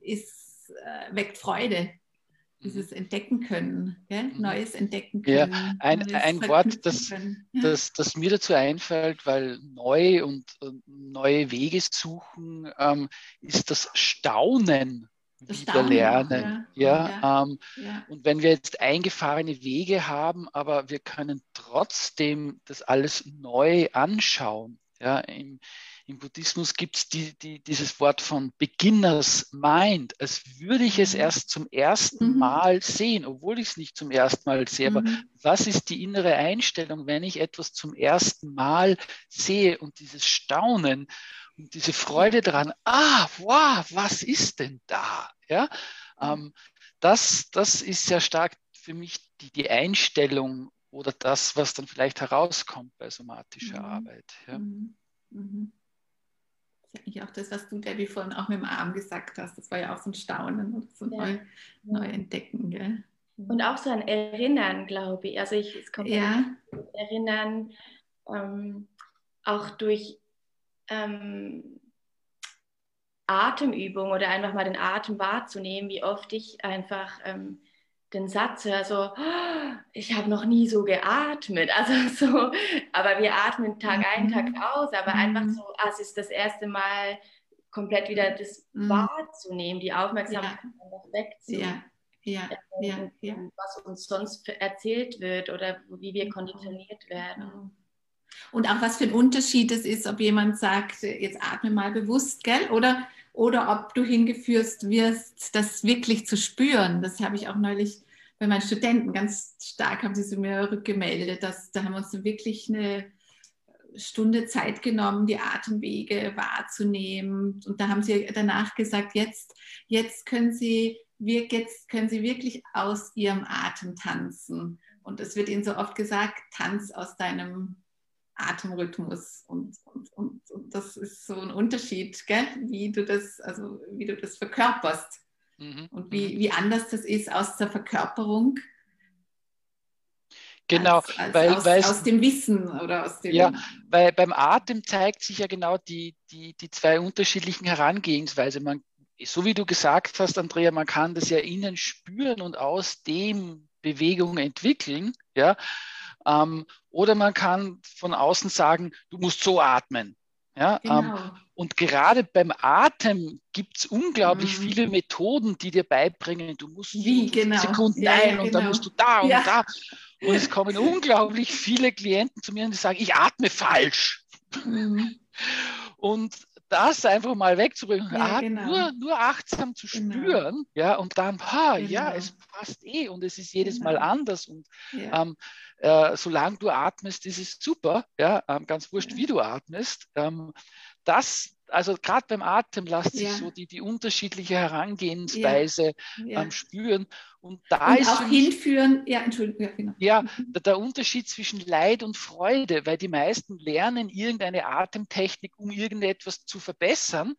ist, äh, weckt Freude, dieses mhm. Entdecken können, gell? Mhm. Neues entdecken können. Ja, ein, ein Wort, das, ja. das, das, mir dazu einfällt, weil neu und, und neue Wege suchen, ähm, ist das Staunen wieder lernen. Ja, ja, ähm, ja, Und wenn wir jetzt eingefahrene Wege haben, aber wir können trotzdem das alles neu anschauen. Ja, im, im Buddhismus gibt es die, die, dieses Wort von Beginners Mind, als würde ich es mhm. erst zum ersten mhm. Mal sehen, obwohl ich es nicht zum ersten Mal sehe. Mhm. Aber was ist die innere Einstellung, wenn ich etwas zum ersten Mal sehe und dieses Staunen? und diese Freude daran, ah, wow, was ist denn da? Ja, ähm, das, das ist sehr stark für mich die, die Einstellung oder das, was dann vielleicht herauskommt bei somatischer mhm. Arbeit. Ja. Mhm. Mhm. Das ist eigentlich auch das, was du, Debbie, vorhin auch mit dem Arm gesagt hast. Das war ja auch so ein Staunen und so ein ja. neu, neu entdecken. Gell? Und auch so ein Erinnern, glaube ich. Also ich, es kommt ja. Erinnern ähm, auch durch ähm, Atemübung oder einfach mal den Atem wahrzunehmen, wie oft ich einfach ähm, den Satz höre, so, oh, ich habe noch nie so geatmet. Also so, aber wir atmen Tag mhm. ein, Tag aus, aber mhm. einfach so, ah, es ist das erste Mal komplett wieder das mhm. wahrzunehmen, die Aufmerksamkeit ja. einfach wegzunehmen. Ja. Ja, ja, ja. Was uns sonst erzählt wird oder wie wir konditioniert werden. Und auch was für ein Unterschied es ist, ob jemand sagt, jetzt atme mal bewusst, gell? Oder, oder ob du hingeführt wirst, das wirklich zu spüren. Das habe ich auch neulich bei meinen Studenten ganz stark, haben sie zu mir rückgemeldet, dass da haben wir uns wirklich eine Stunde Zeit genommen, die Atemwege wahrzunehmen. Und da haben sie danach gesagt, jetzt, jetzt können sie jetzt können sie wirklich aus ihrem Atem tanzen. Und es wird ihnen so oft gesagt, tanz aus deinem Atemrhythmus und, und, und, und, das ist so ein Unterschied, gell? wie du das, also wie du das verkörperst mhm. und wie, mhm. wie anders das ist aus der Verkörperung. Genau, als, als weil, aus, aus, dem Wissen oder aus dem. Ja, weil beim Atem zeigt sich ja genau die, die, die zwei unterschiedlichen Herangehensweise. Man, so wie du gesagt hast, Andrea, man kann das ja innen spüren und aus dem Bewegung entwickeln. Ja, ähm, oder man kann von außen sagen, du musst so atmen. Ja, ähm, genau. ähm, und gerade beim Atem gibt es unglaublich mhm. viele Methoden, die dir beibringen, du musst Wie, genau. Sekunden ja, ein ja, und dann musst du da und ja. da. Und es kommen unglaublich viele Klienten zu mir und die sagen, ich atme falsch. Mhm. Und das einfach mal wegzubringen, ja, genau. nur, nur achtsam zu genau. spüren, ja, und dann, ha, genau. ja, es passt eh und es ist jedes Mal genau. anders und ja. ähm, äh, solange du atmest, ist es super, ja, ähm, ganz wurscht, wie du atmest. Ähm, das also gerade beim Atem lässt sich ja. so die, die unterschiedliche Herangehensweise ja. Ähm, spüren. Und da und ist auch hinführen, ja, Entschuldigung, ja, genau. Ja, mhm. der, der, Unterschied zwischen Leid und Freude, weil die meisten lernen irgendeine Atemtechnik, um irgendetwas zu verbessern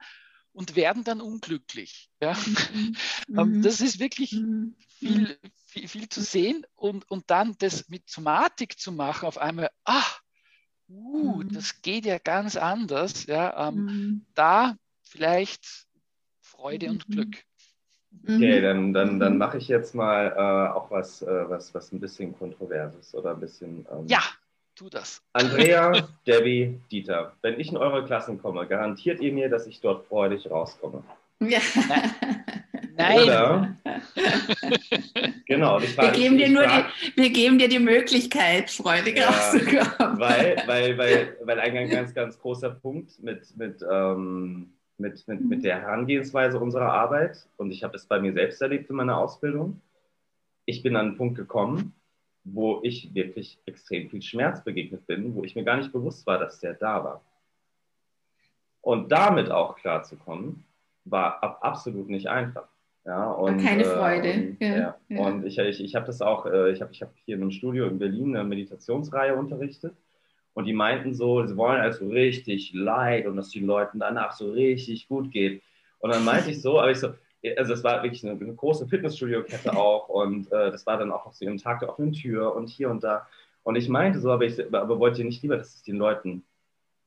und werden dann unglücklich. Ja? Mhm. Ähm, mhm. das ist wirklich mhm. viel, viel, viel, zu sehen und, und dann das mit Somatik zu machen, auf einmal, ach, uh, mhm. das geht ja ganz anders. Ja, ähm, mhm. Da vielleicht Freude und mhm. Glück. Okay, dann, dann, dann mache ich jetzt mal äh, auch was, äh, was, was ein bisschen kontroverses oder ein bisschen. Ähm, ja, tu das. Andrea, Debbie, Dieter, wenn ich in eure Klassen komme, garantiert ihr mir, dass ich dort freudig rauskomme? Ja. Nein. Oder? genau. wir, geben dir nur frag, die, wir geben dir die Möglichkeit, freudig ja, rauszukommen. Weil, weil, weil, weil ein ganz, ganz großer Punkt mit, mit, ähm, mit, mit, mit der Herangehensweise unserer Arbeit, und ich habe es bei mir selbst erlebt in meiner Ausbildung, ich bin an einen Punkt gekommen, wo ich wirklich extrem viel Schmerz begegnet bin, wo ich mir gar nicht bewusst war, dass der da war. Und damit auch klarzukommen, war absolut nicht einfach. Ja, und, keine äh, Freude. Und, ja, ja. und ich, ich, ich habe das auch, äh, ich habe ich hab hier in einem Studio in Berlin eine Meditationsreihe unterrichtet. Und die meinten so, sie wollen also richtig leid und dass die Leuten danach so richtig gut geht. Und dann meinte ich so, aber ich so, also es war wirklich eine, eine große Fitnessstudio-Kette auch und äh, das war dann auch auf so einem Tag der offenen Tür und hier und da. Und ich meinte so, aber, ich, aber wollt ihr nicht lieber, dass es den Leuten,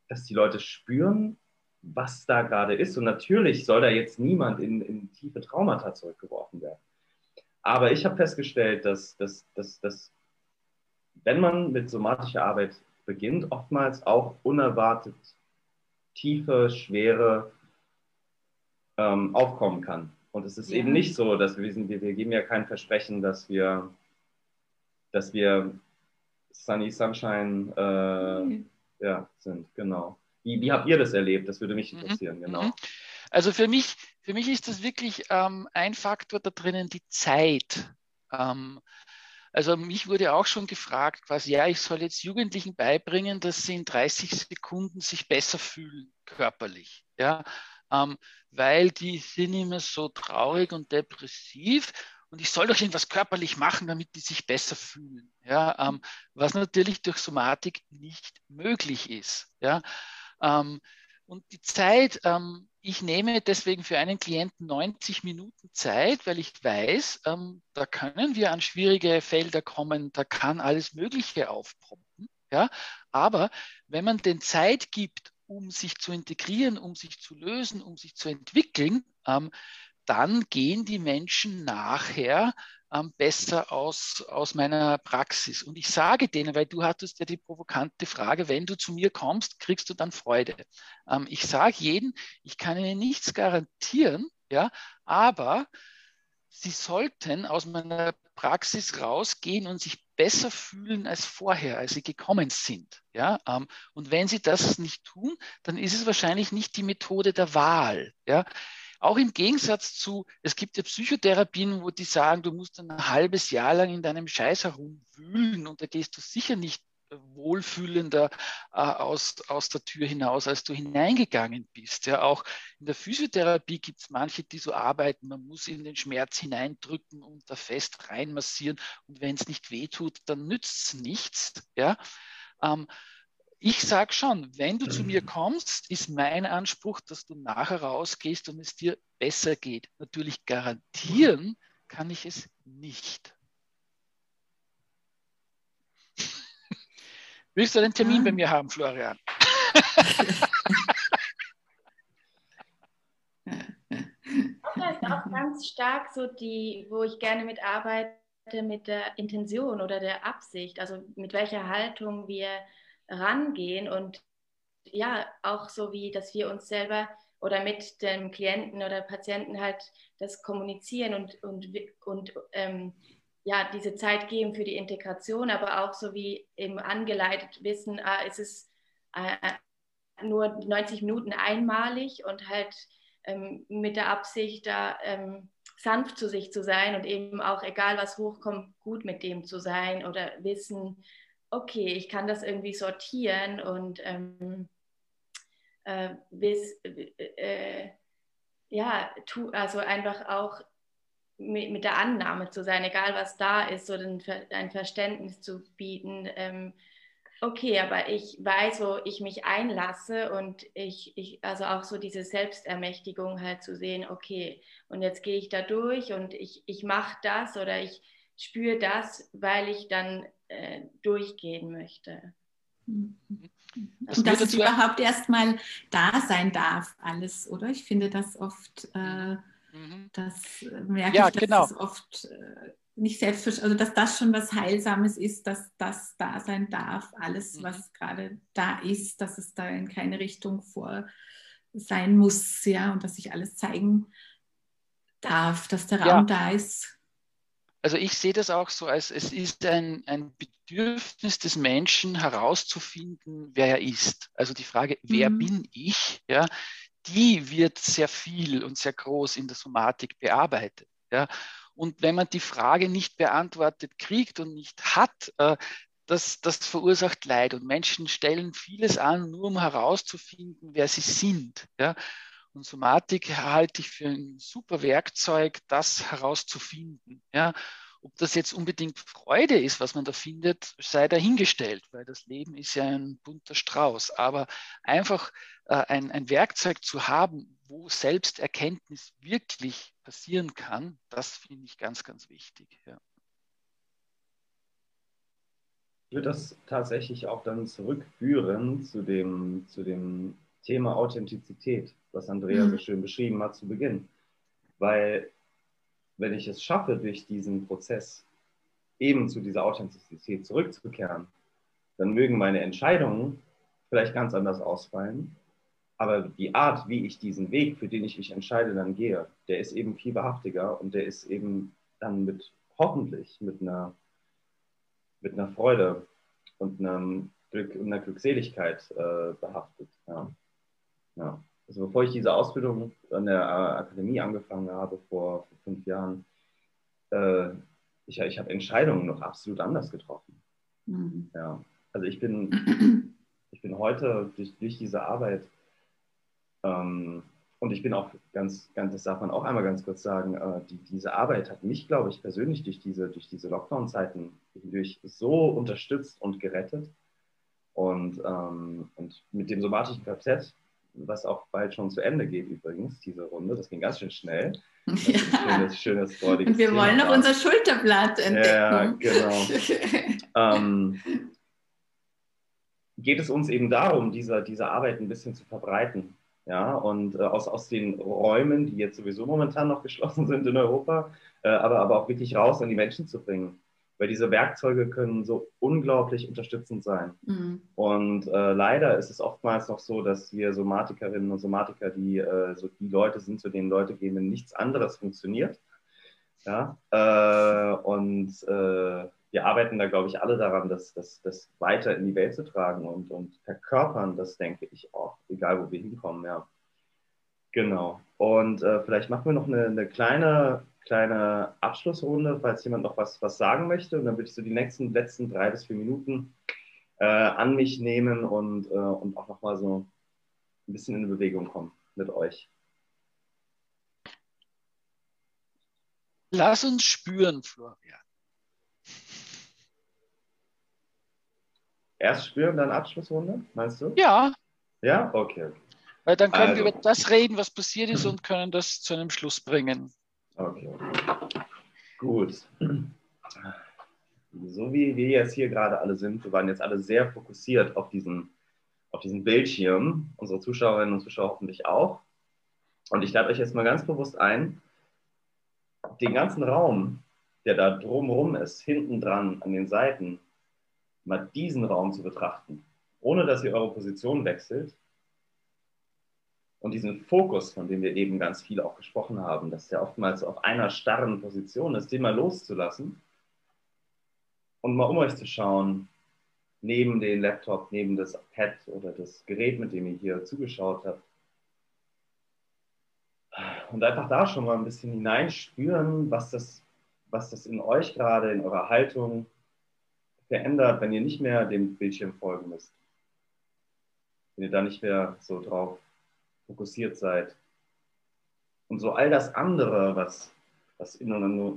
dass die Leute spüren, was da gerade ist. Und natürlich soll da jetzt niemand in, in tiefe Traumata zurückgeworfen werden. Aber ich habe festgestellt, dass, dass, dass, dass wenn man mit somatischer Arbeit beginnt, oftmals auch unerwartet tiefe, schwere ähm, aufkommen kann. Und es ist ja. eben nicht so, dass wir, wir, wir geben ja kein Versprechen, dass wir, dass wir Sunny Sunshine äh, mhm. ja, sind, genau. Wie, wie habt ihr das erlebt? Das würde mich mhm. interessieren, mhm. genau. Also für mich, für mich ist das wirklich ähm, ein Faktor da drinnen, die Zeit. Ähm, also mich wurde auch schon gefragt, quasi, ja, ich soll jetzt Jugendlichen beibringen, dass sie in 30 Sekunden sich besser fühlen körperlich. Ja, ähm, weil die sind immer so traurig und depressiv und ich soll doch irgendwas körperlich machen, damit die sich besser fühlen. Ja, ähm, was natürlich durch Somatik nicht möglich ist. Ja, und die Zeit, ähm, ich nehme deswegen für einen Klienten 90 Minuten Zeit, weil ich weiß, ähm, da können wir an schwierige Felder kommen, da kann alles Mögliche aufpoppen. Ja? Aber wenn man den Zeit gibt, um sich zu integrieren, um sich zu lösen, um sich zu entwickeln, ähm, dann gehen die Menschen nachher ähm, besser aus, aus meiner Praxis. Und ich sage denen, weil du hattest ja die provokante Frage, wenn du zu mir kommst, kriegst du dann Freude. Ähm, ich sage jedem, ich kann ihnen nichts garantieren, ja, aber sie sollten aus meiner Praxis rausgehen und sich besser fühlen als vorher, als sie gekommen sind. Ja? Ähm, und wenn sie das nicht tun, dann ist es wahrscheinlich nicht die Methode der Wahl. Ja? Auch im Gegensatz zu, es gibt ja Psychotherapien, wo die sagen, du musst ein halbes Jahr lang in deinem Scheiß herumwühlen und da gehst du sicher nicht wohlfühlender äh, aus, aus der Tür hinaus, als du hineingegangen bist. Ja, auch in der Physiotherapie gibt es manche, die so arbeiten, man muss in den Schmerz hineindrücken und da fest reinmassieren und wenn es nicht wehtut, dann nützt es nichts. Ja. Ähm, ich sage schon, wenn du zu mir mhm. kommst, ist mein Anspruch, dass du nachher rausgehst und es dir besser geht. Natürlich garantieren kann ich es nicht. Willst du einen Termin ah. bei mir haben, Florian? Das ist auch ganz stark so die, wo ich gerne mitarbeite, mit der Intention oder der Absicht, also mit welcher Haltung wir rangehen und ja, auch so wie, dass wir uns selber oder mit dem Klienten oder Patienten halt das kommunizieren und, und, und ähm, ja, diese Zeit geben für die Integration, aber auch so wie eben angeleitet wissen, ah, ist es äh, nur 90 Minuten einmalig und halt ähm, mit der Absicht, da ähm, sanft zu sich zu sein und eben auch, egal was hochkommt, gut mit dem zu sein oder wissen, okay, ich kann das irgendwie sortieren und ähm, äh, bis, äh, ja, tu, also einfach auch mit, mit, der Annahme zu sein, egal was da ist, so ein, ein Verständnis zu bieten. Ähm, okay, aber ich weiß, wo ich mich einlasse und ich, ich, also auch so diese Selbstermächtigung halt zu sehen, okay, und jetzt gehe ich da durch und ich, ich mache das oder ich spüre das, weil ich dann äh, durchgehen möchte. Das und dass es überhaupt erstmal da sein darf, alles, oder? Ich finde das oft, äh, mhm. das äh, merke ja, ich, dass genau. es oft äh, nicht selbstverständlich, also dass das schon was Heilsames ist, dass das da sein darf, alles, mhm. was gerade da ist, dass es da in keine Richtung vor sein muss, ja, und dass sich alles zeigen darf, dass der Raum ja. da ist. Also ich sehe das auch so, als es ist ein, ein Bedürfnis des Menschen herauszufinden, wer er ist. Also die Frage, wer mhm. bin ich, ja, die wird sehr viel und sehr groß in der Somatik bearbeitet. Ja. Und wenn man die Frage nicht beantwortet kriegt und nicht hat, äh, das, das verursacht Leid. Und Menschen stellen vieles an, nur um herauszufinden, wer sie sind. Ja. Und Somatik halte ich für ein super Werkzeug, das herauszufinden. Ja. Ob das jetzt unbedingt Freude ist, was man da findet, sei dahingestellt, weil das Leben ist ja ein bunter Strauß. Aber einfach äh, ein, ein Werkzeug zu haben, wo Selbsterkenntnis wirklich passieren kann, das finde ich ganz, ganz wichtig. Ja. Ich würde das tatsächlich auch dann zurückführen zu dem, zu dem Thema Authentizität, was Andrea mhm. so schön beschrieben hat zu Beginn. Weil wenn ich es schaffe, durch diesen Prozess eben zu dieser Authentizität zurückzukehren, dann mögen meine Entscheidungen vielleicht ganz anders ausfallen, aber die Art, wie ich diesen Weg, für den ich mich entscheide, dann gehe, der ist eben viel wahrhaftiger und der ist eben dann mit hoffentlich mit einer, mit einer Freude und einem Glück einer Glückseligkeit äh, behaftet. Ja. Ja. Also bevor ich diese Ausbildung an der Akademie angefangen habe vor, vor fünf Jahren, äh, ich, ich habe Entscheidungen noch absolut anders getroffen. Mhm. Ja. Also ich bin, ich bin heute durch, durch diese Arbeit ähm, und ich bin auch ganz, ganz, das darf man auch einmal ganz kurz sagen, äh, die, diese Arbeit hat mich, glaube ich, persönlich durch diese, durch diese Lockdown-Zeiten durch so unterstützt und gerettet. Und, ähm, und mit dem somatischen KZ, was auch bald schon zu Ende geht übrigens, diese Runde, das ging ganz schön schnell. Das ja. schönes, schönes, Und wir Thema wollen noch unser Schulterblatt entdecken. Ja, genau. ähm, geht es uns eben darum, diese, diese Arbeit ein bisschen zu verbreiten ja, und äh, aus, aus den Räumen, die jetzt sowieso momentan noch geschlossen sind in Europa, äh, aber, aber auch wirklich raus an die Menschen zu bringen. Weil diese Werkzeuge können so unglaublich unterstützend sein. Mhm. Und äh, leider ist es oftmals noch so, dass wir Somatikerinnen und Somatiker, die äh, so die Leute sind, zu denen Leute gehen, wenn nichts anderes funktioniert. Ja, äh, und äh, wir arbeiten da, glaube ich, alle daran, das, das, das weiter in die Welt zu tragen und, und verkörpern, das denke ich auch, egal wo wir hinkommen, ja. Genau. Und äh, vielleicht machen wir noch eine, eine, kleine, kleine Abschlussrunde, falls jemand noch was, was sagen möchte. Und dann würde ich so die nächsten letzten drei bis vier Minuten äh, an mich nehmen und, äh, und auch nochmal so ein bisschen in Bewegung kommen mit euch. Lass uns spüren, Florian. Erst spüren, dann Abschlussrunde, meinst du? Ja. Ja, okay. Weil dann können also. wir über das reden, was passiert ist und können das zu einem Schluss bringen. Okay. Gut. So wie wir jetzt hier gerade alle sind, wir waren jetzt alle sehr fokussiert auf diesen, auf diesen Bildschirm, unsere Zuschauerinnen und Zuschauer hoffentlich auch. Und ich lade euch jetzt mal ganz bewusst ein, den ganzen Raum, der da drumherum ist, hinten dran an den Seiten, mal diesen Raum zu betrachten, ohne dass ihr eure Position wechselt und diesen Fokus, von dem wir eben ganz viel auch gesprochen haben, dass der oftmals auf einer starren Position ist, den mal loszulassen und mal um euch zu schauen, neben den Laptop, neben das Pad oder das Gerät, mit dem ihr hier zugeschaut habt. Und einfach da schon mal ein bisschen hineinspüren, was das, was das in euch gerade, in eurer Haltung, verändert, wenn ihr nicht mehr dem Bildschirm folgen müsst. Wenn ihr da nicht mehr so drauf fokussiert seid. Und so all das andere, was, was in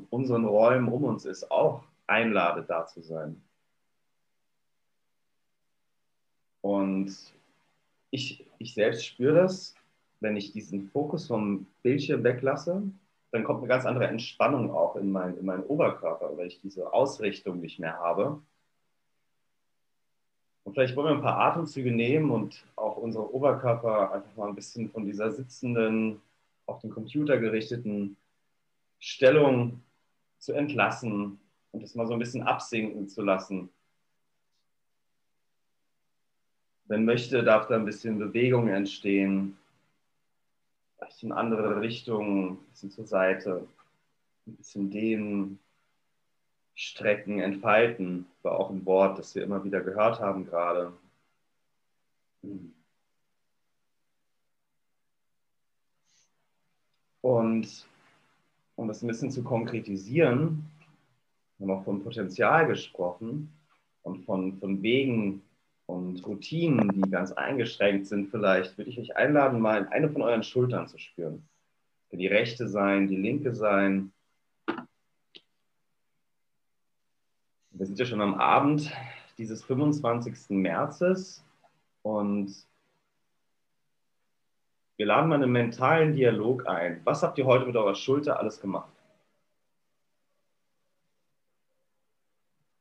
unseren Räumen um uns ist, auch einladet, da zu sein. Und ich, ich selbst spüre das, wenn ich diesen Fokus vom Bildschirm weglasse, dann kommt eine ganz andere Entspannung auch in, mein, in meinen Oberkörper, weil ich diese Ausrichtung nicht mehr habe Und vielleicht wollen wir ein paar Atemzüge nehmen und auch unsere Oberkörper einfach mal ein bisschen von dieser sitzenden, auf den Computer gerichteten Stellung zu entlassen und es mal so ein bisschen absinken zu lassen. Wenn möchte, darf da ein bisschen Bewegung entstehen. Vielleicht in andere Richtungen, ein bisschen zur Seite, ein bisschen dehnen, strecken, entfalten, war auch ein Wort, das wir immer wieder gehört haben gerade. Und um das ein bisschen zu konkretisieren, wir haben auch von Potenzial gesprochen und von, von Wegen und Routinen, die ganz eingeschränkt sind. Vielleicht würde ich euch einladen, mal in eine von euren Schultern zu spüren. Die rechte sein, die linke sein, Wir sind ja schon am Abend dieses 25. Märzes und wir laden mal einen mentalen Dialog ein. Was habt ihr heute mit eurer Schulter alles gemacht?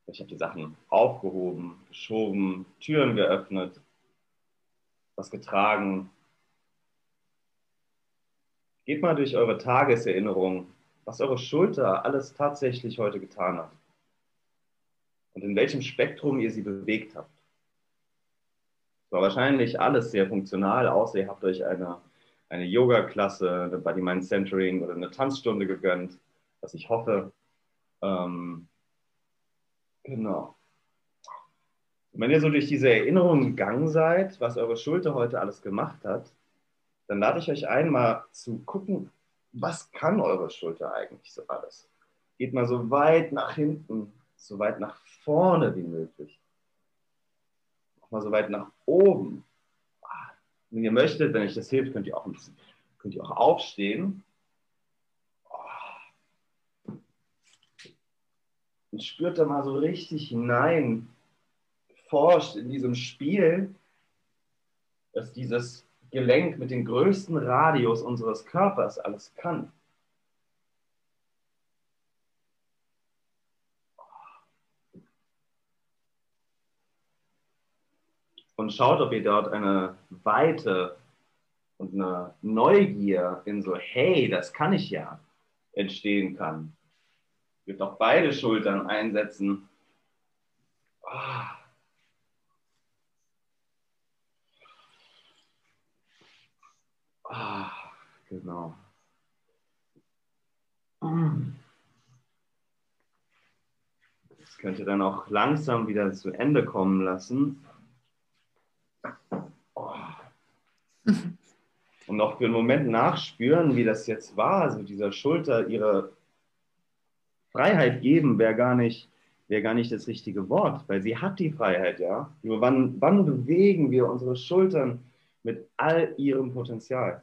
Ich habe die Sachen aufgehoben, geschoben, Türen geöffnet, was getragen. Geht mal durch eure Tageserinnerung, was eure Schulter alles tatsächlich heute getan hat und in welchem Spektrum ihr sie bewegt habt. Es war wahrscheinlich alles sehr funktional, außer ihr habt euch eine, eine Yoga-Klasse, eine Body-Mind-Centering oder eine Tanzstunde gegönnt, was ich hoffe. Ähm, genau. Wenn ihr so durch diese Erinnerung gegangen seid, was eure Schulter heute alles gemacht hat, dann lade ich euch ein, mal zu gucken, was kann eure Schulter eigentlich so alles? Geht mal so weit nach hinten, so weit nach vorne wie möglich. Auch mal so weit nach oben. Wenn ihr möchtet, wenn euch das hilft, könnt ihr auch, ein bisschen, könnt ihr auch aufstehen. Und spürt da mal so richtig hinein, forscht in diesem Spiel, dass dieses Gelenk mit dem größten Radius unseres Körpers alles kann. Und schaut, ob ihr dort eine Weite und eine Neugier in so, hey, das kann ich ja, entstehen kann. Ihr dürft auch beide Schultern einsetzen. Ah. Ah, genau. Das könnt ihr dann auch langsam wieder zu Ende kommen lassen. Und noch für einen Moment nachspüren, wie das jetzt war, also dieser Schulter ihre Freiheit geben, wäre gar nicht gar nicht das richtige Wort, weil sie hat die Freiheit, ja. Nur wann, wann bewegen wir unsere Schultern mit all ihrem Potenzial?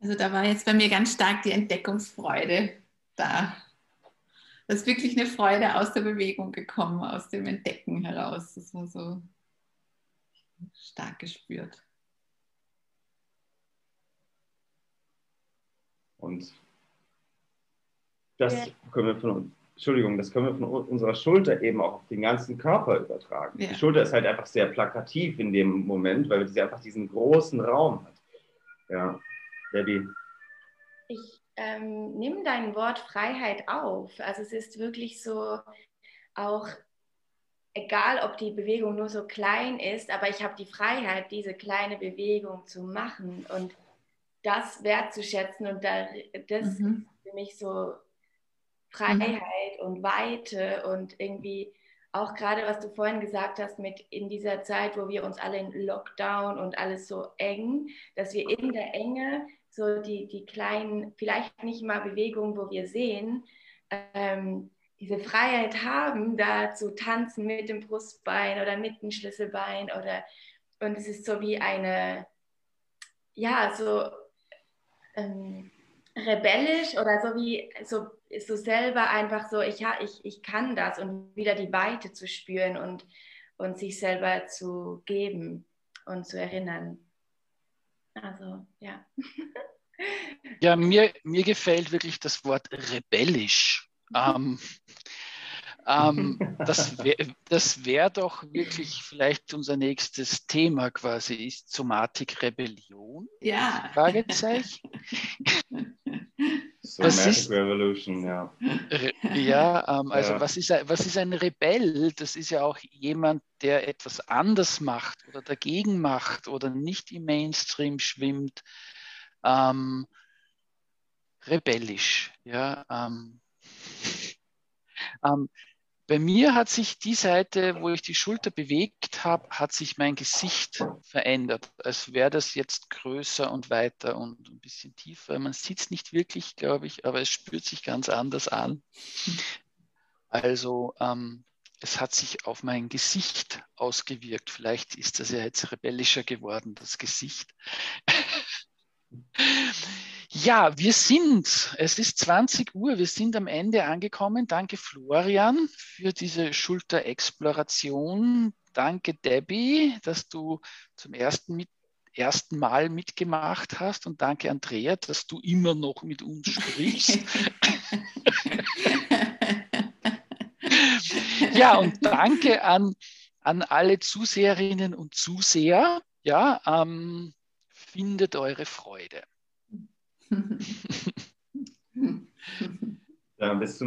Also da war jetzt bei mir ganz stark die Entdeckungsfreude da. Da ist wirklich eine Freude aus der Bewegung gekommen, aus dem Entdecken heraus. Das war so stark gespürt. Und das ja. können wir von, Entschuldigung, das können wir von unserer Schulter eben auch auf den ganzen Körper übertragen. Ja. Die Schulter ist halt einfach sehr plakativ in dem Moment, weil sie einfach diesen großen Raum hat. Ja, Debbie. Ich ähm, nehme dein Wort Freiheit auf. Also es ist wirklich so auch egal ob die Bewegung nur so klein ist, aber ich habe die Freiheit, diese kleine Bewegung zu machen und das wertzuschätzen und da, das mhm. ist für mich so Freiheit mhm. und Weite und irgendwie auch gerade, was du vorhin gesagt hast, mit in dieser Zeit, wo wir uns alle in Lockdown und alles so eng, dass wir in der Enge so die, die kleinen, vielleicht nicht mal Bewegungen, wo wir sehen, ähm, diese Freiheit haben, da zu tanzen mit dem Brustbein oder mit dem Schlüsselbein oder und es ist so wie eine, ja, so ähm, rebellisch oder so wie so, so selber einfach so, ich, ich, ich kann das und wieder die Weite zu spüren und, und sich selber zu geben und zu erinnern. Also, ja. Ja, mir, mir gefällt wirklich das Wort rebellisch. Ähm, Ähm, das wäre das wär doch wirklich vielleicht unser nächstes Thema quasi. Ist Somatik Rebellion? Ja. Fragezeichen. Somatic ist, Revolution, ja. Ja, ähm, also ja. Was, ist, was ist ein Rebell? Das ist ja auch jemand, der etwas anders macht oder dagegen macht oder nicht im Mainstream schwimmt. Ähm, rebellisch, ja. Ähm, ähm, bei mir hat sich die Seite, wo ich die Schulter bewegt habe, hat sich mein Gesicht verändert. Als wäre das jetzt größer und weiter und ein bisschen tiefer. Man sieht es nicht wirklich, glaube ich, aber es spürt sich ganz anders an. Also ähm, es hat sich auf mein Gesicht ausgewirkt. Vielleicht ist das ja jetzt rebellischer geworden, das Gesicht. Ja, wir sind, es ist 20 Uhr, wir sind am Ende angekommen. Danke Florian für diese Schulterexploration. Danke Debbie, dass du zum ersten, mit, ersten Mal mitgemacht hast und danke Andrea, dass du immer noch mit uns sprichst. ja, und danke an, an alle Zuseherinnen und Zuseher. Ja, ähm, findet eure Freude. Ja, bis zum